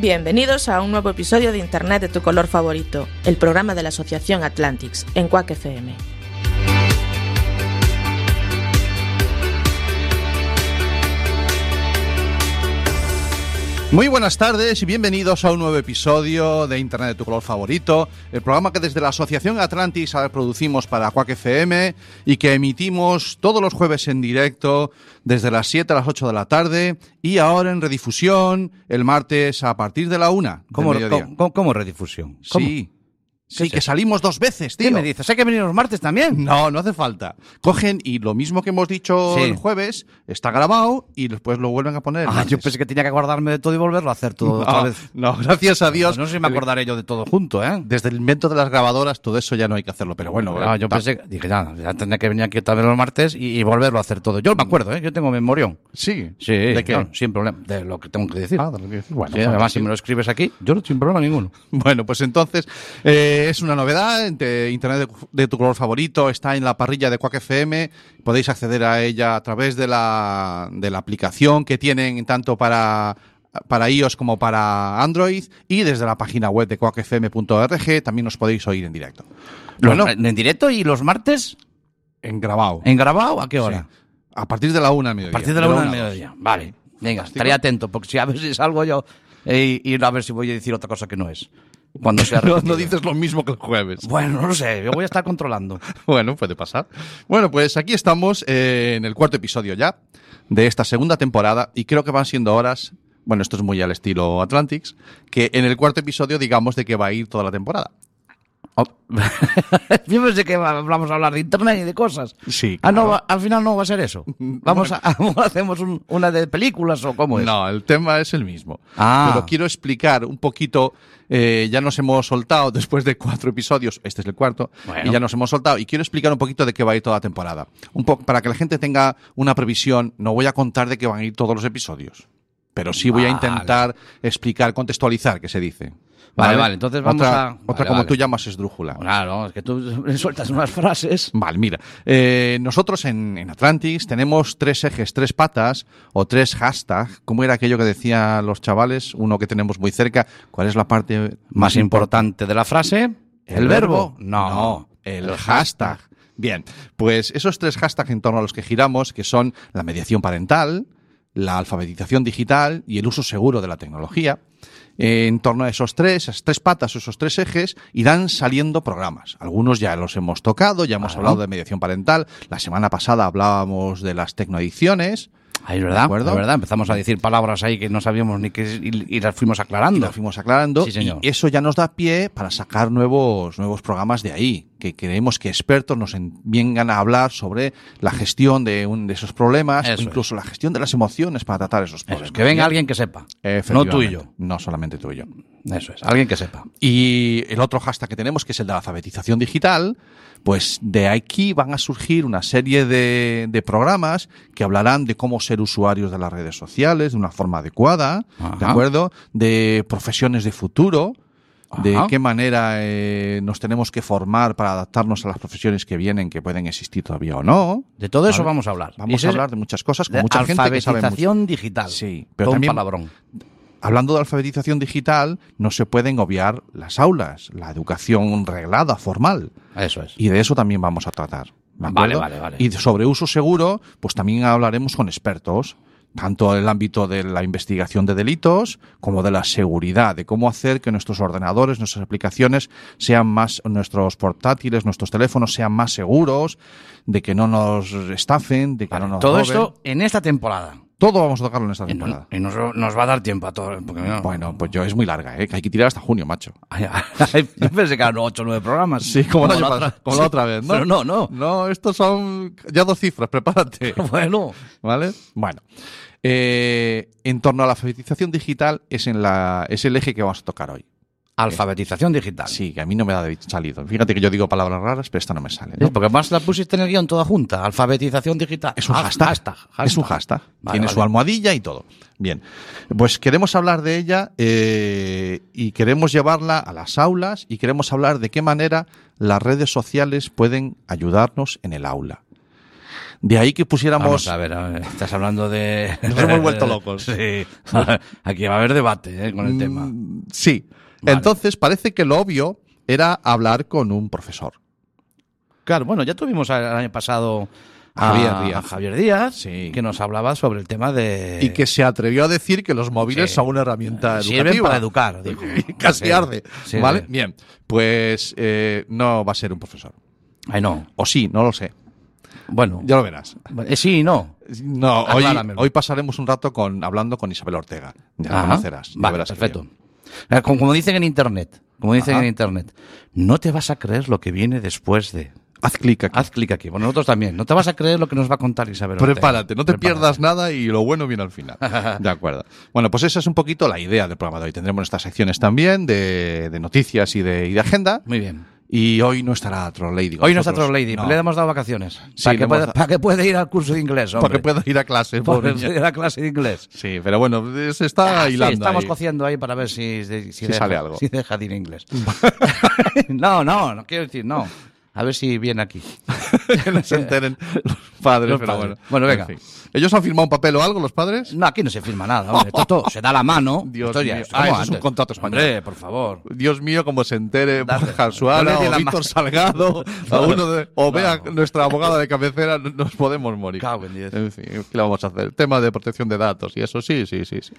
Bienvenidos a un nuevo episodio de Internet de tu color favorito, el programa de la Asociación Atlantics, en Quack FM. Muy buenas tardes y bienvenidos a un nuevo episodio de Internet de tu color favorito, el programa que desde la Asociación Atlantis producimos para Quack FM y que emitimos todos los jueves en directo desde las 7 a las 8 de la tarde y ahora en redifusión el martes a partir de la 1 ¿Cómo, redifusión? ¿Cómo? Sí, sí, es que salimos dos veces, tío. ¿Qué me dices? ¿Hay que venir los martes también? No, no hace falta. Cogen y lo mismo que hemos dicho Sí. el jueves está grabado y después lo vuelven a poner. el Ah, martes. yo pensé que tenía que acordarme de todo y volverlo a hacer todo otra vez. no, gracias a Dios. Pues no sé si me acordaré yo de todo junto, ¿eh? Desde el invento de las grabadoras, todo eso ya no hay que hacerlo, pero bueno. Ah, yo pensé, dije, ya, ya tendría que venir aquí otra vez los martes y, y volverlo a hacer todo. Yo me acuerdo, ¿eh? Yo tengo memorión. Sí. Sí, ¿De qué? sin problema. De lo que tengo que decir. Ah, de lo que decir. Bueno, Sí, además, si me lo escribes aquí, yo no sin problema ninguno. Bueno, pues entonces eh, es una novedad. Internet de, de tu color favorito está en la parrilla de Quack FM. Podéis acceder a ella a través de la, de la aplicación que tienen tanto para para iOS como para Android y desde la página web de quackfm.org también nos podéis oír en directo. Bueno, ¿En directo y los martes? en grabado. ¿En grabado? ¿A qué hora? Sí. A partir de la una al A mediodía. partir de la una a mediodía. Vale. Venga, Fantástico. estaré atento, porque si a ver si salgo yo eh, y, y a ver si voy a decir otra cosa que no es. Cuando sea No, no dices lo mismo que el jueves. Bueno, no lo sé, yo voy a estar controlando. Bueno, puede pasar. Bueno, pues aquí estamos eh, en el cuarto episodio ya de esta segunda temporada y creo que van siendo horas, bueno, esto es muy al estilo Atlantics, que en el cuarto episodio digamos de que va a ir toda la temporada. Yo pensé que vamos a hablar de internet y de cosas. Sí, Ah, no, al final no va a ser eso. Vamos a, hacemos un- una de películas o cómo es. No, el tema es el mismo. Ah. Pero quiero explicar un poquito, eh, ya nos hemos soltado después de cuatro episodios, este es el cuarto, Bueno. y ya nos hemos soltado, y quiero explicar un poquito de qué va a ir toda la temporada. Un poco para que la gente tenga una previsión, no voy a contar de qué van a ir todos los episodios, pero sí voy a intentar explicar, contextualizar, que se dice. Vale, vale, entonces vamos otra, a- Otra vale, como vale. tú llamas esdrújula. Claro, es que tú sueltas unas frases. Vale, mira. eh, nosotros en, en Atlantis tenemos tres ejes, tres patas o tres hashtags. ¿Cómo era aquello que decían los chavales? Uno que tenemos muy cerca. ¿Cuál es la parte Más importante de la frase, el, verbo. No, el hashtag. Bien, pues esos tres hashtags en torno a los que giramos, que son la mediación parental, la alfabetización digital y el uso seguro de la tecnología, eh, en torno a esos tres, esas tres patas, esos tres ejes, irán saliendo programas. Algunos ya los hemos tocado, ya hemos hablado de mediación parental. La semana pasada hablábamos de las tecnoadicciones. Ahí, ¿De ¿verdad? Es verdad, empezamos a decir palabras ahí que no sabíamos ni qué y, y las fuimos Y aclarando. lo fuimos aclarando. Sí, señor. Y eso ya nos da pie para sacar nuevos, nuevos programas de ahí. Que queremos que expertos nos en- vengan a hablar sobre la gestión de, un, de esos problemas, Eso incluso la gestión de las emociones para tratar esos Eso problemas. es, que venga alguien que sepa. No tú y yo. No solamente tú y yo. Eso es, alguien que sepa. Y el otro hashtag que tenemos, que es el de la alfabetización digital, pues de aquí van a surgir una serie de, de programas que hablarán de cómo ser usuarios de las redes sociales de una forma adecuada, ¿de acuerdo? De profesiones de futuro, de Ajá. qué manera eh, nos tenemos que formar para adaptarnos a las profesiones que vienen, que pueden existir todavía o no. De todo eso Vale. vamos a hablar. Vamos a hablar de muchas cosas con mucha gente que sabe mucho. digital. Sí, pero Todo un también- palabrón. Hablando de alfabetización digital, no se pueden obviar las aulas, la educación reglada, formal. Eso es. Y de eso también vamos a tratar. ¿de Vale, vale, vale. Y sobre uso seguro, pues también hablaremos con expertos, tanto en el ámbito de la investigación de delitos como de la seguridad, de cómo hacer que nuestros ordenadores, nuestras aplicaciones sean más, nuestros portátiles, nuestros teléfonos sean más seguros, de que no nos estafen, de que no nos Todo roben. esto en esta temporada. Todo vamos a tocarlo en esta Y, no- temporada. y nos, nos va a dar tiempo a todo. Porque no- Bueno, pues yo es muy larga, ¿eh? que hay que tirar hasta junio, macho. Yo pensé que eran 8 o 9 programas. Sí, como, la otra- como la otra vez, ¿no? Pero no, no. No, estos son ya dos cifras, prepárate. Bueno, ¿Vale? Bueno. Eh, en torno a la alfabetización digital es, en la, es el eje que vamos a tocar hoy. Alfabetización digital. Sí, que a mí no me de salido. Fíjate que yo digo palabras raras, pero esta no me sale. ¿no? Porque más la pusiste en el guion toda junta. Alfabetización digital. Es un hashtag. Es un hashtag. Vale, Tiene vale. su almohadilla y todo. Bien. Pues queremos hablar de ella eh, y queremos llevarla a las aulas y queremos hablar de qué manera las redes sociales pueden ayudarnos en el aula. De ahí que pusiéramos. Vamos a ver, a ver, estás hablando de... Nos hemos vuelto locos. Sí. Aquí va a haber debate eh, con el tema. Mm, Sí. Vale. Entonces parece que lo obvio era hablar con un profesor. Claro, bueno, ya tuvimos el año pasado a Javier Díaz. a Javier Díaz, Sí. que nos hablaba sobre el tema de... Y que se atrevió a decir que los móviles Sí. son una herramienta Sirven educativa. para educar, dijo. Casi Sí. arde. ¿Vale? Bien. Pues eh, no va a ser un profesor. Ay, no. O sí, no lo sé. Bueno, Ya lo verás. eh, sí y no. No, hoy, pasaremos un rato con hablando con Isabel Ortega. Ya la Ajá. conocerás. ya Vale, verás perfecto. Eh, Como, dicen en Internet, como dicen Ajá. en Internet, no te vas a creer lo que viene después de... Haz clic aquí. Haz clic aquí. Bueno, nosotros también. No te vas a creer lo que nos va a contar Isabel. Prepárate, no te Prepárate. pierdas nada y lo bueno viene al final. De acuerdo. Bueno, pues esa es un poquito la idea del programa de hoy. Tendremos estas secciones también de, de noticias y de, y de agenda. Muy bien. Y hoy no estará Troll Lady. con Hoy no está nosotros. Troll Lady, No. le hemos dado vacaciones. Sí, para, que pueda, para que pueda ir al curso de inglés, Para hombre. que pueda ir a clase. Para que ir a clase de inglés. Sí, pero bueno, se está Ah, sí, hilando. estamos ahí. cociendo ahí para ver si, si, Si deja, sale algo. si deja de ir inglés. no, no, no quiero decir, no. A ver si viene aquí. que no se enteren los padres, Los pero padres. bueno. Bueno, venga. En fin. ¿Ellos han firmado un papel o algo, los padres? No, aquí no se firma nada, hombre. Esto, todo se da la mano. Dios Esto ya mío. es Ah, eso es un contrato español. Hombre, por favor. Dios mío, como se entere Ponle o Víctor. Salgado a uno de- o No. vea nuestra abogada de cabecera, no- nos podemos morir. Cago en diez. En fin, ¿qué le vamos a hacer? Tema de protección de datos y eso sí, sí, sí. sí.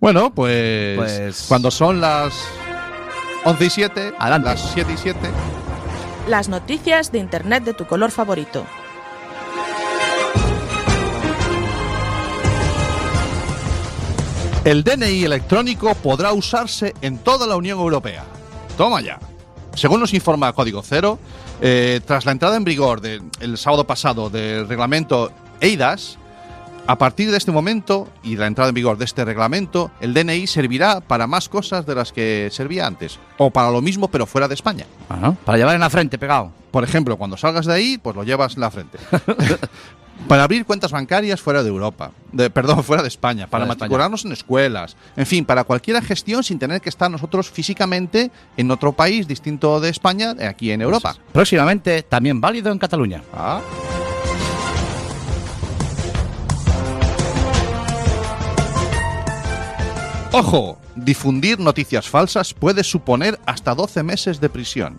Bueno, pues, Pues- cuando son las 11 y 7, Adelante. las 7 y 7, Las noticias de Internet de tu color favorito. El DNI electrónico podrá usarse en toda la Unión Europea. Toma ya. Según nos informa Código Cero, eh, tras la entrada en vigor del el sábado pasado del reglamento EIDAS, a partir de este momento y la entrada en vigor de este reglamento, el DNI servirá para más cosas de las que servía antes, o para lo mismo pero fuera de España. Ajá. Para llevar en la frente pegado. Por ejemplo, cuando salgas de ahí, pues lo llevas en la frente. para abrir cuentas bancarias fuera de Europa, de, perdón, fuera de España, para de España. matricularnos en escuelas, en fin, para cualquier gestión sin tener que estar nosotros físicamente en otro país distinto de España, eh, aquí en Europa. Próximamente, también válido en Cataluña. Ah. Ojo, difundir noticias falsas puede suponer hasta 12 meses de prisión.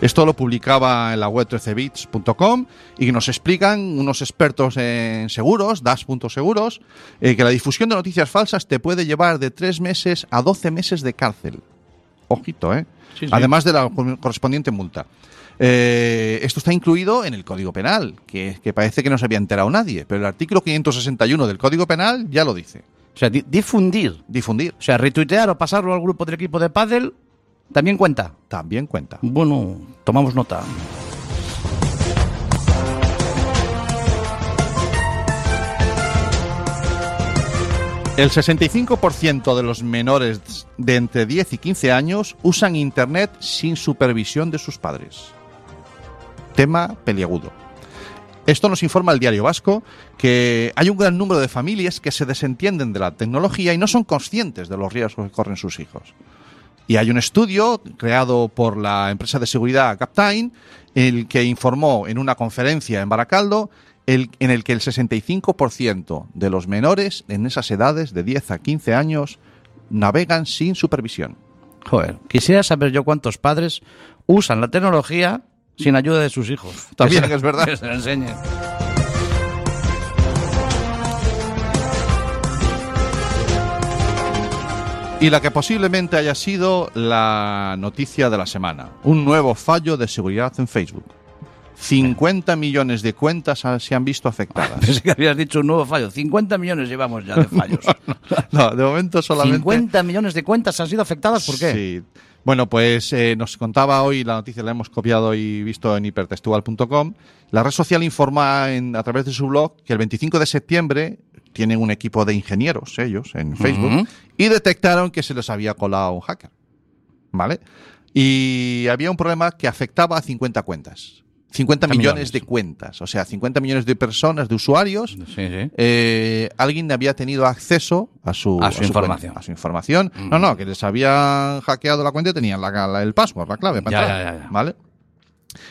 Esto lo publicaba en la web 13bits.com y nos explican unos expertos en seguros, das.seguros, eh, que la difusión de noticias falsas te puede llevar de 3 meses a 12 meses de cárcel. Ojito, ¿eh? Sí, sí. Además de la correspondiente multa. Eh, esto está incluido en el Código Penal, que, que parece que no se había enterado nadie, pero el artículo 561 del Código Penal ya lo dice. O sea, di- difundir. Difundir O sea, retuitear o pasarlo al grupo del equipo de pádel también cuenta. también cuenta. Bueno, tomamos nota. El 65% de los menores de entre 10 y 15 años usan Internet sin supervisión de sus padres. Tema peliagudo. Esto nos informa el diario vasco que hay un gran número de familias que se desentienden de la tecnología y no son conscientes de los riesgos que corren sus hijos. Y hay un estudio creado por la empresa de seguridad Captain, el que informó en una conferencia en Baracaldo el- en el que el 65% de los menores en esas edades de 10 a 15 años navegan sin supervisión. Joder, quisiera saber yo cuántos padres usan la tecnología sin ayuda de sus hijos. También Que se- es verdad. Que se la enseñen. Y la que posiblemente haya sido la noticia de la semana, un nuevo fallo de seguridad en Facebook. 50 millones de cuentas se han visto afectadas. Pensé que habías dicho un nuevo fallo. 50 millones llevamos ya de fallos. No, de momento solamente... 50 millones de cuentas han sido afectadas, ¿por qué? Sí. Bueno, pues eh, nos contaba hoy, la noticia la hemos copiado y visto en hipertextual.com. La red social informa en- a través de su blog que el 25 de septiembre tienen un equipo de ingenieros ellos en Facebook y detectaron que se les había colado un hacker. ¿Vale? Y había un problema que afectaba a 50 cuentas. 50 millones, millones. de cuentas. O sea, 50 millones de personas, de usuarios. Sí, sí. eh, alguien había tenido acceso a su, A su información. cuenta, a su información. No, no, que les habían hackeado la cuenta y tenían la, la- el password, la clave para Ya, entrar, ya, ya, ya. ¿Vale?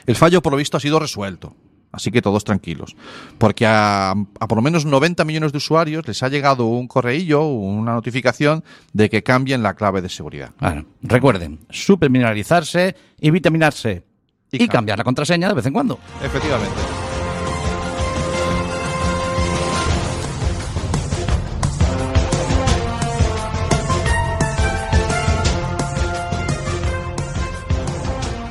El fallo, por lo visto, ha sido resuelto. Así que todos tranquilos. Porque a, a por lo menos 90 millones de usuarios les ha llegado un correillo, una notificación de que cambien la clave de seguridad. Bueno, recuerden, supermineralizarse y vitaminarse. Y Y, cam- cambiar la contraseña de vez en cuando. Efectivamente.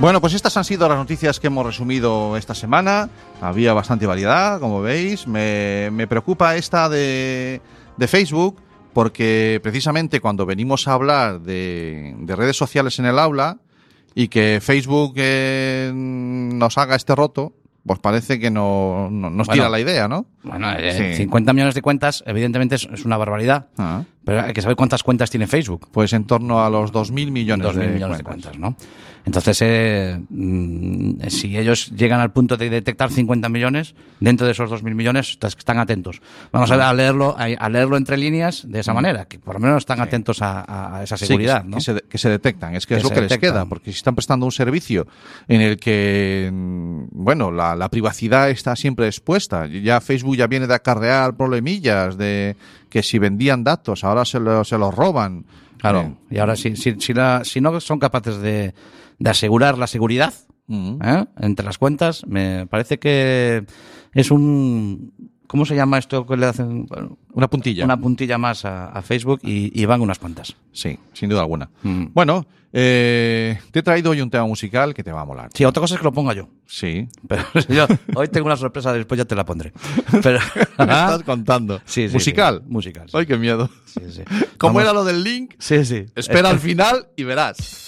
Bueno, pues estas han sido las noticias que hemos resumido esta semana. Había bastante variedad, como veis. Me, me preocupa esta de, de Facebook porque precisamente cuando venimos a hablar de, de redes sociales en el aula y que Facebook eh, nos haga este roto, pues parece que no, no- nos Bueno. tira la idea, ¿no? Bueno, eh, Sí. 50 millones de cuentas, evidentemente es, es una barbaridad. Ah, Pero hay que saber cuántas cuentas tiene Facebook. pues en torno a los 2.000 millones, 2.000 de, millones de cuentas, ¿no? Entonces, eh, mm, si ellos llegan al punto de detectar 50 millones, dentro de esos 2.000 millones, están atentos. Vamos a, leerlo a, leerlo entre líneas de esa manera, que por lo menos están atentos a, esa. Sí, seguridad, que, ¿no? que se, que se detectan. Es que, Que es lo que les queda, porque si están prestando un servicio en el que, mm, bueno, la, la privacidad está siempre expuesta. Ya Facebook ya viene de acarrear problemillas de que si vendían datos, ahora se, lo- se los roban. Claro. Y ahora, si, si, si, la- si no son capaces de, de asegurar la seguridad. ¿eh? entre las cuentas, me parece que es un. ¿Cómo se llama esto que le hacen? Bueno, Una puntilla. una puntilla más a, a Facebook y, y van unas cuantas. Sí, sin duda alguna. Mm. Bueno, eh, te he traído hoy un tema musical que te va a molar. Sí, otra cosa es que lo ponga yo. Sí. Pero yo hoy tengo una sorpresa, después ya te la pondré. Pero, Me estás contando. Sí, sí, ¿Musical? sí. Musical. Ay, qué miedo. Sí, sí. ¿Cómo Vamos- era lo del link? Sí, sí. Espera al final y verás.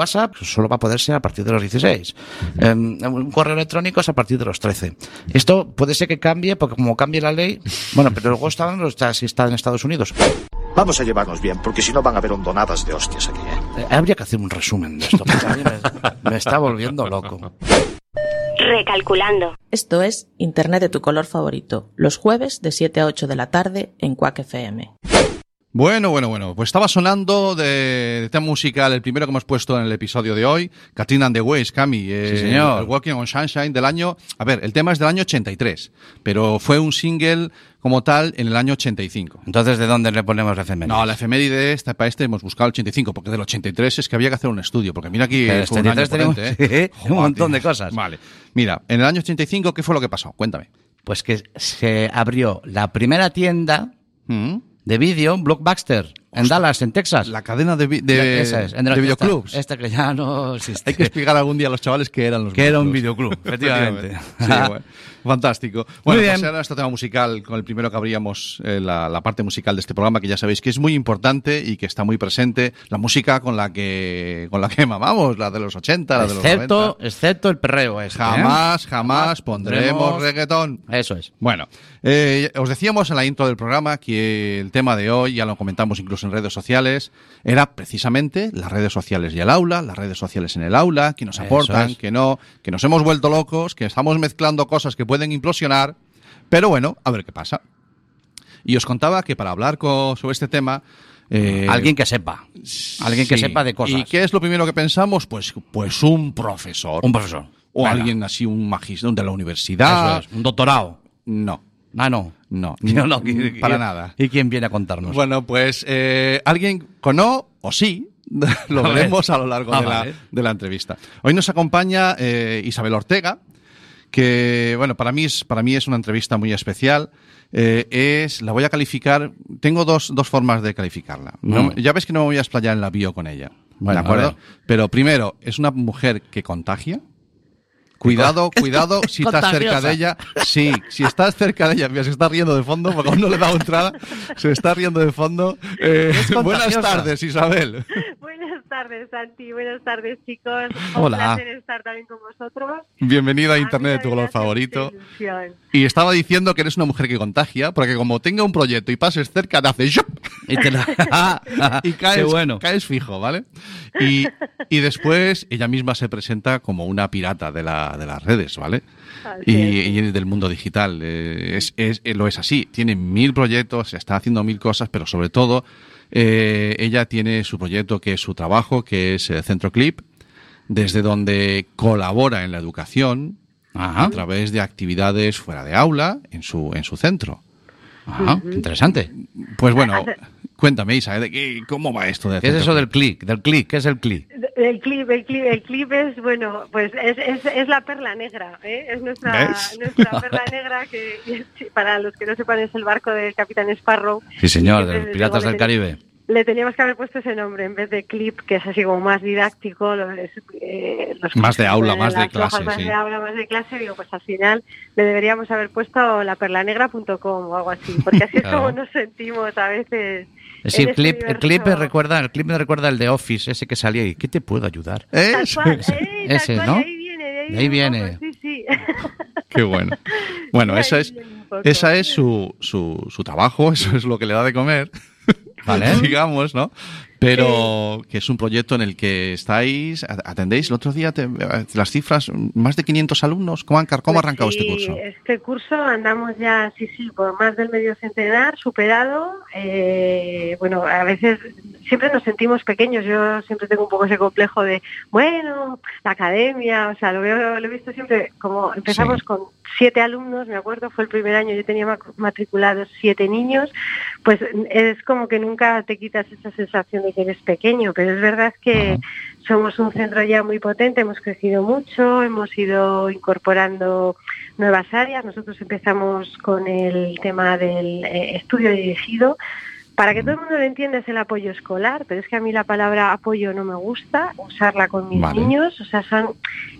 WhatsApp solo va a poder ser a partir de los 16. Eh, un correo electrónico es a partir de los 13. Esto puede ser que cambie, porque como cambie la ley, bueno, pero luego está, está, si está en Estados Unidos. Vamos a llevarnos bien, porque si no van a haber hondonadas de hostias aquí, ¿eh? Eh, habría que hacer un resumen de esto, porque a mí me, me está volviendo loco. Recalculando. Esto es Internet de tu color favorito, los jueves de 7 a 8 de la tarde en Quack FM. Bueno, bueno, bueno. Pues estaba sonando de, de tema musical, el primero que hemos puesto en el episodio de hoy, Katrina and the Waves, Cami. eh, Sí, señor. El Walking on Sunshine del año. A ver, el tema es del año 83, pero fue un single como tal en el año 85. Entonces, ¿de dónde le ponemos la efeméride? No, la efeméride esta para este hemos buscado el 85, porque del 83 es que había que hacer un estudio, porque mira aquí fue un año 83 tenemos- potente, ¿eh? un montón de cosas. Vale. Mira, en el año 85, ¿qué fue lo que pasó? Cuéntame. Pues que se abrió la primera tienda ¿Mm? De vídeo, Blockbuster, en Dallas, en Texas. La cadena de, vi- de, Esa es, en de esta- videoclubs. Esta que ya no existe. Hay que explicar algún día a los chavales que eran los Que era un videoclub, efectivamente. Sí, bueno, fantástico. Bueno, Muy bien. pues ahora este tema musical, con el primero que abríamos eh, la, la parte musical de este programa, que ya sabéis que es muy importante y que está muy presente. La música con la que con la que mamamos, la de los 80, la de los excepto, 90. excepto el perreo este, ¿eh? Jamás, jamás pondremos pondremos- reggaetón. Eso es. Bueno, eh, os decíamos en la intro del programa que el tema de hoy, ya lo comentamos incluso en redes sociales, era precisamente las redes sociales y el aula, las redes sociales en el aula, que nos aportan, es. que no, que nos hemos vuelto locos, que estamos mezclando cosas que pueden implosionar, pero bueno, a ver qué pasa. Y os contaba que para hablar sobre este tema... eh, Alguien que sepa. Alguien que sepa de cosas. ¿Y qué es lo primero que pensamos? Pues, pues un profesor. Un profesor. O Venga. alguien así, un magistrado de la universidad. Eso es, un doctorado. No. Ah, no. No, No, no, Mm, para ¿y- nada. ¿Y quién viene a contarnos? Bueno, pues eh, alguien con O o sí, lo A ver. veremos a lo largo Ah, de, la, vale. de la entrevista. Hoy nos acompaña eh, Isabel Ortega, que bueno, para mí es, para mí es una entrevista muy especial. Eh, es, la voy a calificar, tengo dos, dos formas de calificarla. No- Mm. Ya ves que no me voy a explayar en la bio con ella. Bueno, ¿De acuerdo? Pero primero, es una mujer que contagia. Cuidado, cuidado si estás cerca de ella. Sí, si estás cerca de ella, mira, se está riendo de fondo, porque aún no le he dado entrada, se está riendo de fondo. Eh, buenas tardes, Isabel. Buenas tardes, Santi. Buenas tardes, chicos. Hola. Un placer estar también con vosotros. Bienvenida a Internet de tu color favorito. Y estaba diciendo que eres una mujer que contagia, porque como tenga un proyecto y pases cerca, te hace ¡shup! Y te la- y caes, bueno. caes fijo, ¿vale? Y, y después ella misma se presenta como una pirata de, la, de las redes, ¿vale? Y, es. y del mundo digital. Eh, es, es- eh, lo es así. Tiene mil proyectos, está haciendo mil cosas, pero sobre todo eh, ella tiene su proyecto que es su trabajo, que es eh, Centro Clip, desde donde colabora en la educación Ajá. a través de actividades fuera de aula en su, en su centro. Ajá, interesante. Pues bueno, cuéntame, Isa. ¿de qué- ¿cómo va esto de ¿Qué es eso del clic? Del clic, ¿qué es el clic? El clip, el clip, el clip es, bueno, pues es, es, es la perla negra, ¿eh? Es nuestra, ¿Ves? nuestra perla negra que, para los que no sepan, es el barco del Capitán Sparrow. Sí, señor, de los Piratas del Caribe. Le teníamos que haber puesto ese nombre en vez de clip, que es así como más didáctico. lo- es, eh, los Más de aula, más de hojas, clase, Más sí. de aula, más de clase. Digo, pues al final le deberíamos haber puesto laperlanegra.com o algo así, porque así es como nos sentimos a veces. Sí, el clip, el clip me recuerda, el clip me recuerda el de Office, ese que salía y ¿qué te puedo ayudar? Tal Eso cual, es. eh, tal Ese, cual, ¿no? de ahí viene, de ahí, De ahí viene. Sí, sí. Qué bueno. Bueno, ahí es, esa es su, su, su trabajo, eso es lo que le da de comer, Vale. digamos, ¿no? Pero que es un proyecto en el que estáis, atendéis, el otro día te- las cifras, más de 500 alumnos, ¿cómo, han- cómo ha Pues arrancado sí, este curso? Este curso andamos ya, sí, sí, por más del medio centenar, superado. Eh, bueno, a veces siempre nos sentimos pequeños. Yo siempre tengo un poco ese complejo de, bueno, la academia, o sea, lo, veo, lo he visto siempre como empezamos Sí. con siete alumnos, me acuerdo, fue el primer año, yo tenía matriculados siete niños, pues es como que nunca te quitas esa sensación de que eres pequeño, pero es verdad que somos un centro ya muy potente, hemos crecido mucho, hemos ido incorporando nuevas áreas. Nosotros empezamos con el tema del eh, estudio dirigido para que todo el mundo lo entienda es el apoyo escolar, pero es que a mí la palabra apoyo no me gusta usarla con mis Vale. niños, o sea, son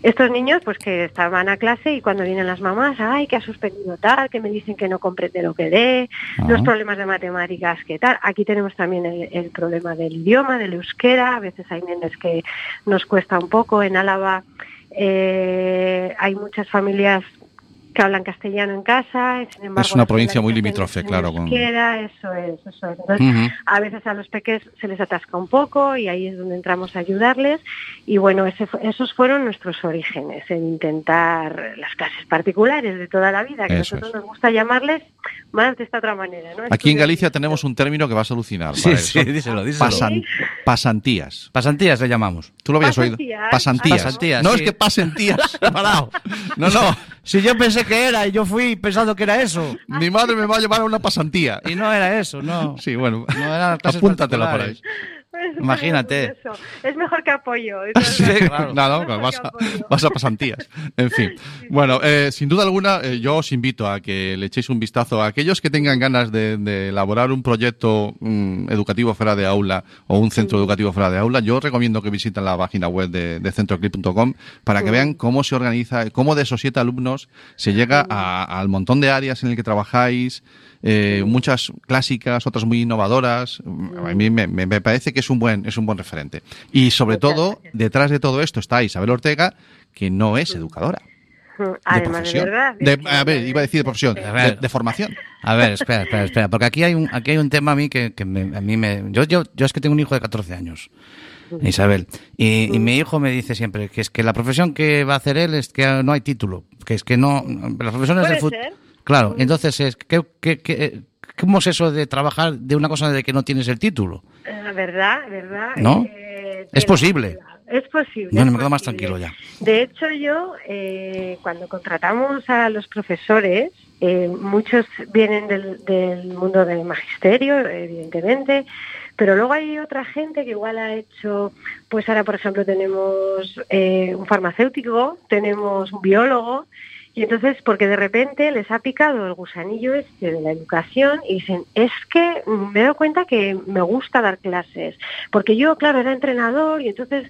estos niños pues que estaban a clase y cuando vienen las mamás, ay, que ha suspendido tal, que me dicen que no comprende lo que lee, los problemas de matemáticas, que tal. Aquí tenemos también el, el problema del idioma, del euskera, a veces hay nenes que nos cuesta un poco, en Álava eh, hay muchas familias que hablan castellano en casa, sin embargo Es una provincia muy limítrofe, claro, con- eso es, eso es. Entonces, a veces a los peques se les atasca un poco y ahí es donde entramos a ayudarles. Y bueno, ese esos fueron nuestros orígenes, en intentar las clases particulares de toda la vida, que a Eso nosotros es. nos gusta llamarles más de esta otra manera. ¿no? Aquí en Galicia tenemos un término que vas a alucinar. Sí, ¿vale? sí, díselo, díselo. pasan- pasantías. Pasantías le llamamos. ¿Tú lo habías oído? Pasantías. Pasantías. No sí. es que pasen tías. Parado. No, no. Si yo pensé que era y yo fui pensando que era eso. Mi madre me va a llevar a una pasantía. Y no era eso, no. Sí, bueno. No eran clases Apúntatela ahí. Imagínate. eso. Es mejor que apoyo. Sí, claro. No, no, vas a, apoyo. vas a pasantías. En fin. Bueno, eh, sin duda alguna, eh, yo os invito a que le echéis un vistazo a aquellos que tengan ganas de, de elaborar un proyecto mm, educativo fuera de aula o un centro educativo fuera de aula. Yo os recomiendo que visiten la página web de, de centroclip.com para que vean cómo se organiza, cómo de esos siete alumnos se llega a- al montón de áreas en el que trabajáis. Eh, muchas clásicas, otras muy innovadoras. A mí me, me- me parece que es un buen es un buen referente. Y sobre Muchas todo, gracias. detrás de todo esto está Isabel Ortega, que no es educadora. De Además, de profesión. verdad. De- que- a ver, iba a decir de profesión, de, de formación. A ver, espera, espera, espera, porque aquí hay un, aquí hay un tema a mí que, que me- a mí me... Yo, yo, yo es que tengo un hijo de 14 años, Isabel, y, y mi hijo me dice siempre que es que la profesión que va a hacer él es que no hay título, que es que no... Las profesiones Puede del ser. Claro, entonces, es, ¿qué, qué, qué- ¿cómo es eso de trabajar de una cosa de que no tienes el título? Eh, ¿Verdad? ¿Verdad? ¿No? Eh, Es posible. Es posible. Bueno, me quedo más tranquilo ya. De hecho, yo, eh, cuando contratamos a los profesores, eh, muchos vienen del, del mundo del magisterio, evidentemente, pero luego hay otra gente que igual ha hecho, pues ahora, por ejemplo, tenemos eh, un farmacéutico, tenemos un biólogo, y entonces, porque de repente les ha picado el gusanillo este de la educación y dicen, es que me dado cuenta que me gusta dar clases, porque yo, claro, era entrenador y entonces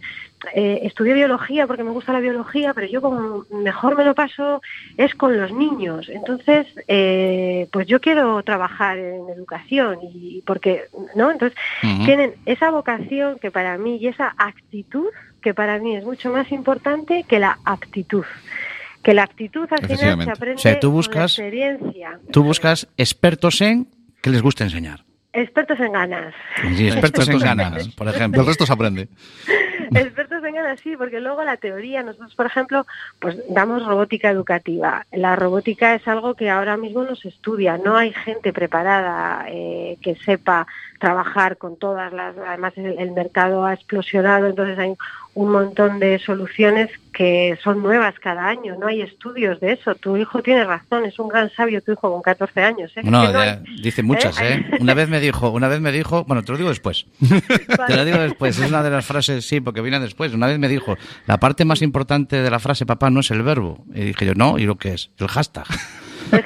eh, estudié biología porque me gusta la biología, pero yo como mejor me lo paso es con los niños. Entonces, eh, pues yo quiero trabajar en educación y porque, ¿no? Entonces, tienen esa vocación que para mí y esa actitud que para mí es mucho más importante que la aptitud. Que la actitud al final se Efectivamente. aprende O sea, tú con la buscas- experiencia. Tú buscas expertos en que les guste enseñar. Expertos en ganas. Sí, expertos en ganas, por ejemplo. Del resto se aprende. Expertos en ganas, sí, porque luego la teoría, nosotros, por ejemplo, pues damos robótica educativa. La robótica es algo que ahora mismo no se estudia, no hay gente preparada eh, que sepa trabajar con todas las, además el, el mercado ha explosionado, entonces hay un montón de soluciones que son nuevas cada año, no hay estudios de eso. Tu hijo tiene razón, es un gran sabio tu hijo con 14 años. ¿eh? No, no ya, dice muchas, ¿eh? Una vez me dijo, una vez me dijo, bueno, te lo digo después. Te lo digo después, es una de las frases, sí, porque viene después. Una vez me dijo, la parte más importante de la frase papá no es el verbo. Y dije yo, no, ¿y lo que es? El hashtag.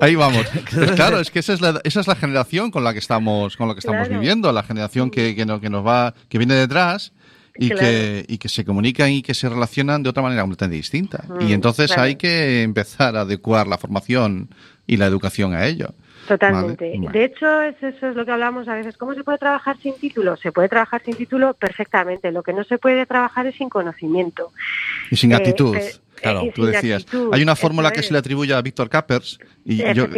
Ahí vamos. Pues claro, es que esa es, la, esa es la generación con la que estamos, con la que estamos Claro. viviendo, la generación que, que, no- que nos va, que viene detrás y Claro. que, y que se comunican y que se relacionan de otra manera completamente distinta. Mm, y entonces claro. hay que empezar a adecuar la formación y la educación a ello. Totalmente. Vale, bueno. De hecho, es, eso es lo que hablamos a veces. ¿Cómo se puede trabajar sin título? Se puede trabajar sin título perfectamente. Lo que no se puede trabajar es sin conocimiento. Y sin Eh, actitud. eh, Claro, y tú decías. actitud, Hay una fórmula que es. se le atribuye a Víctor Kappers y yo-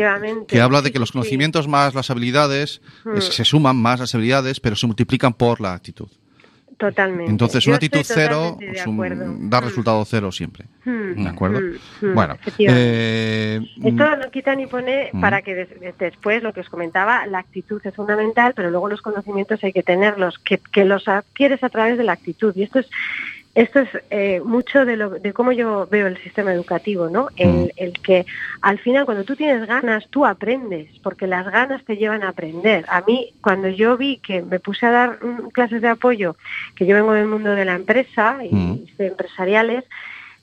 que habla de que los sí. conocimientos más las habilidades Mm. eh, se suman más las habilidades, pero se multiplican por la actitud. Totalmente. Entonces, Yo una actitud cero un- da resultado cero siempre. Mm, ¿De acuerdo? mm, mm, Bueno, eh, Esto no quita ni pone para que des- des- después, lo que os comentaba, la actitud es fundamental, pero luego los conocimientos hay que tenerlos, que, que los adquieres a través de la actitud. Y esto es esto es eh, mucho de, lo, de cómo yo veo el sistema educativo, ¿no? Mm. El, el que al final cuando tú tienes ganas, tú aprendes, porque las ganas te llevan a aprender. A mí, cuando yo vi que me puse a dar mm, clases de apoyo, que yo vengo del mundo de la empresa y Mm. de empresariales,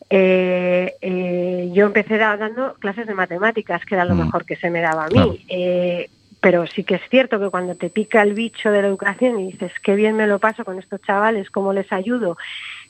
eh, eh, yo empecé da- dando clases de matemáticas, que era lo Mm. mejor que se me daba a mí. Claro. Pero sí que es cierto que cuando te pica el bicho de la educación y dices, qué bien me lo paso con estos chavales, cómo les ayudo,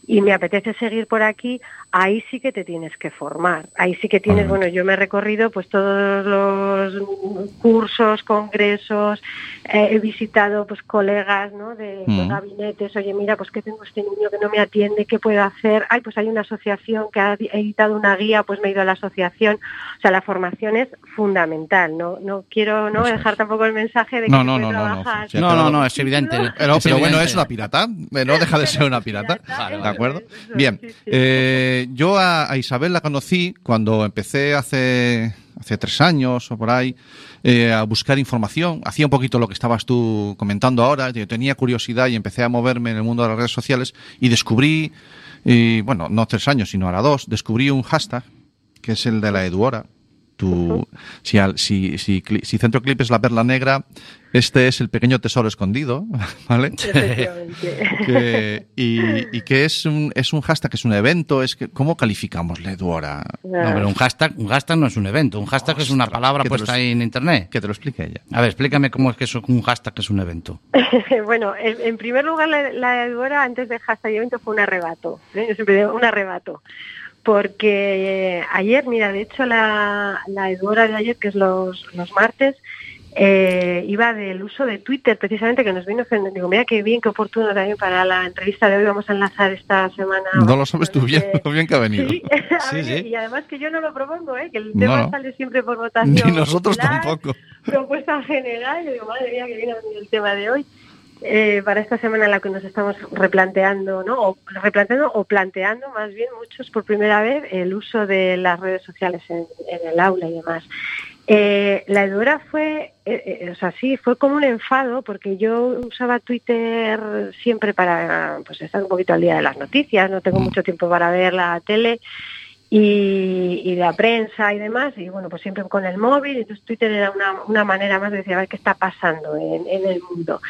y me apetece seguir por aquí, ahí sí que te tienes que formar. Ahí sí que tienes, bueno, yo me he recorrido pues todos los cursos, congresos, eh, he visitado pues colegas, ¿no? De, de Mm. gabinetes, oye, mira, pues que tengo este niño que no me atiende, ¿qué puedo hacer? Ay, pues hay una asociación que ha editado una guía, pues me he ido a la asociación. O sea, la formación es fundamental, ¿no? No quiero no Eso dejar es. tampoco el mensaje de que No, no, no, no, no. trabajar no, pero- no, no, es evidente. Pero, bueno, es una pirata. No deja de ser una pirata. Claro, ¿De acuerdo? Bien. Eh, yo a, a Isabel la conocí cuando empecé hace, hace tres años o por ahí eh, a buscar información. Hacía un poquito lo que estabas tú comentando ahora. Yo tenía curiosidad y empecé a moverme en el mundo de las redes sociales y descubrí, y, bueno, no tres años, sino ahora dos, descubrí un hashtag que es el de la Eduora. Tú, si, al- si, si, cli- si Centro Clip es la perla negra, este es el pequeño tesoro escondido, ¿vale? Efectivamente. Que- y, y que es un, es un hashtag, es un evento, es que, ¿cómo calificamos la Eduora? No, pero un hashtag, un hashtag no es un evento, un hashtag es una palabra puesta lo- ahí en internet. Que te lo explique ella. A ver, explícame cómo es que es un hashtag es un evento. bueno, en, en primer lugar, la, la Eduora antes de hashtag evento fue un arrebato. ¿eh? Yo siempre digo un arrebato. Porque eh, ayer, mira, de hecho la, la Eduora de ayer, que es los, los martes, eh, iba del uso de Twitter, precisamente, que nos vino, digo, mira qué bien, qué oportuno también para la entrevista de hoy, vamos a enlazar esta semana. No lo sabes tú bien, lo bien que ha venido. Sí, a Sí, ver, sí. y además que yo no lo propongo, ¿eh? que el tema no. sale siempre por votación. Ni nosotros popular, tampoco. Propuesta general, yo digo, madre mía, que viene a venir el tema de hoy. Eh, para esta semana en la que nos estamos replanteando, ¿no? O replanteando o planteando más bien muchos por primera vez el uso de las redes sociales en, el aula y demás. Eh, la Eduora fue, eh, o sea, sí, fue como un enfado porque yo usaba Twitter siempre para pues, estar un poquito al día de las noticias, no tengo mucho tiempo para ver la tele y, y la prensa y demás, y bueno, pues siempre con el móvil, entonces Twitter era una, una manera más de decir, a ver qué está pasando en, en el mundo.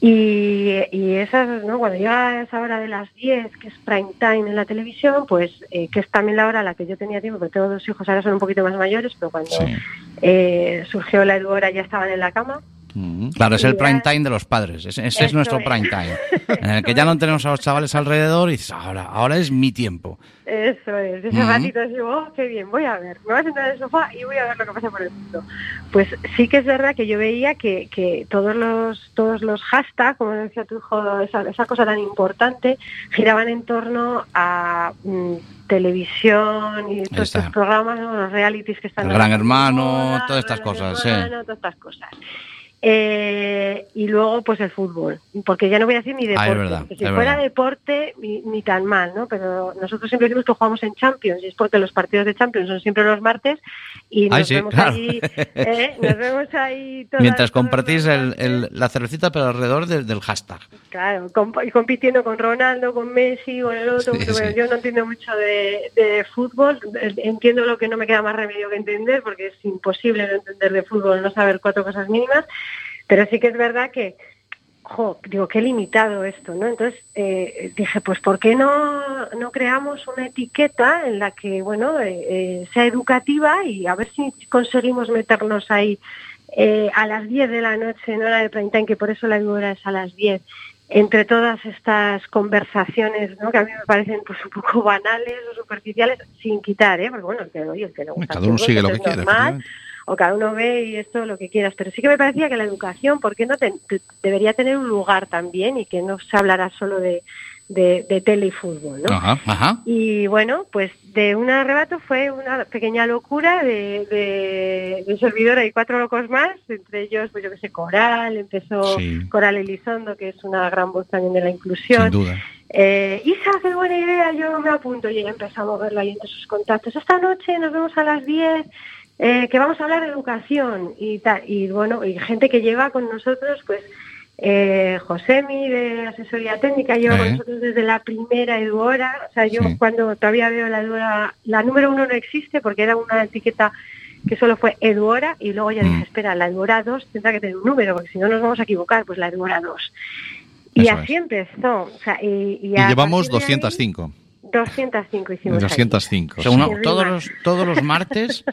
Y, y esas, ¿no? cuando llega esa hora de las 10, que es prime time en la televisión, pues eh, que es también la hora a la que yo tenía tiempo, porque tengo dos hijos, ahora son un poquito más mayores, pero cuando Sí. eh, surgió la Eduora ya estaban en la cama. Mm. Claro, es el prime time de los padres. Ese, ese es nuestro es. prime time. En el que ya no tenemos a los chavales alrededor y dices, ahora, ahora es mi tiempo. Eso es, ese ratito digo, oh, qué bien, voy a ver, me voy a sentar en el sofá y voy a ver lo que pasa por el mundo. Pues sí que es verdad que yo veía que, que todos los todos los hashtags, como decía tu hijo, esa, esa cosa tan importante, giraban en torno a mm, televisión y todos estos programas, ¿no? los realities que están El Gran Hermano, moda, todas estas el Gran cosas, sí. Hermano, todas estas cosas. Eh, y luego pues el fútbol, porque ya no voy a decir ni deporte, Ah, verdad, porque si fuera verdad. deporte ni, ni tan mal, ¿no? Pero nosotros siempre decimos que jugamos en Champions y es porque los partidos de Champions son siempre los martes y nos sí, vemos claro. ahí, ¿eh? nos vemos ahí todas- Mientras compartís el, la cervecita pero alrededor del- del hashtag. Claro, comp- compitiendo con Ronaldo, con Messi, con el otro, Sí, porque, bueno, sí. yo no entiendo mucho de, de fútbol, entiendo lo que no me queda más remedio que entender, porque es imposible no entender de fútbol, no saber cuatro cosas mínimas, pero sí que es verdad que, jo, digo, qué limitado esto, ¿no? Entonces eh, dije, pues ¿por qué no, no creamos una etiqueta en la que, bueno, eh, eh, sea educativa y a ver si conseguimos meternos ahí a las 10 de la noche en hora de prime time, que por eso la hora es a las 10, entre todas estas conversaciones ¿no? que a mí me parecen pues un poco banales o superficiales, sin quitar, ¿eh? porque bueno, el que, oye, el que le gusta Cada el uno fútbol, sigue lo que es quiere. O cada uno ve y esto lo que quieras, pero sí que me parecía que la educación, ¿por qué no te- te- debería tener un lugar también y que no se hablara solo de, de, de tele y fútbol, ¿no? Ajá. Ajá. Y bueno, pues de un arrebato fue una pequeña locura de, de, de servidora y cuatro locos más, entre ellos, pues yo que sé, Coral, empezó Sí. Coral Elizondo, que es una gran voz también de la inclusión. Sin duda. Eh, Isa, qué buena idea, yo me apunto y ella empezó a moverlo ahí entre sus contactos. Esta noche nos vemos a las 10, eh, que vamos a hablar de educación y tal. Y bueno, y gente que lleva con nosotros, pues eh, Josemi de asesoría técnica lleva con nosotros desde la primera Eduora. O sea, yo Sí. cuando todavía veo la Eduora, la número uno no existe porque era una etiqueta que solo fue Eduora y luego ya Mm. dije, espera, la Eduora 2 tendrá que tener un número porque si no nos vamos a equivocar, pues la Eduora 2. Y Eso así es. empezó. O sea, y, y Y llevamos partir de ahí, 205. 205 hicimos. ahí. 205. O sea, uno- todos, los, todos los martes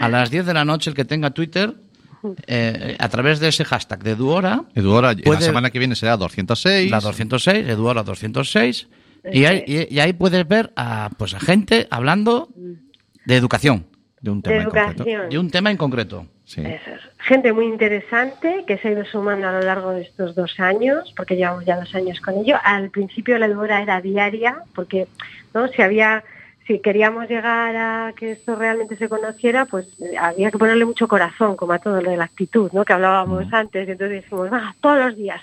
a las 10 de la noche el que tenga Twitter eh, a través de ese hashtag de Eduora, Eduora, la Puede- semana que viene será 206. la 206, Eduora 206, y ahí, y- y ahí puedes ver a, pues, a gente hablando de educación, de un De tema en concreto. educación. de un tema en concreto. Sí. Eso es. Gente muy interesante que se ha ido sumando a lo largo de estos dos años, porque llevamos ya dos años con ello. Al principio la Eduora era diaria, porque no si había, si queríamos llegar a que esto realmente se conociera, pues eh, había que ponerle mucho corazón, como a todo lo de la actitud, ¿no? Que hablábamos antes, entonces dijimos, va, todos los días.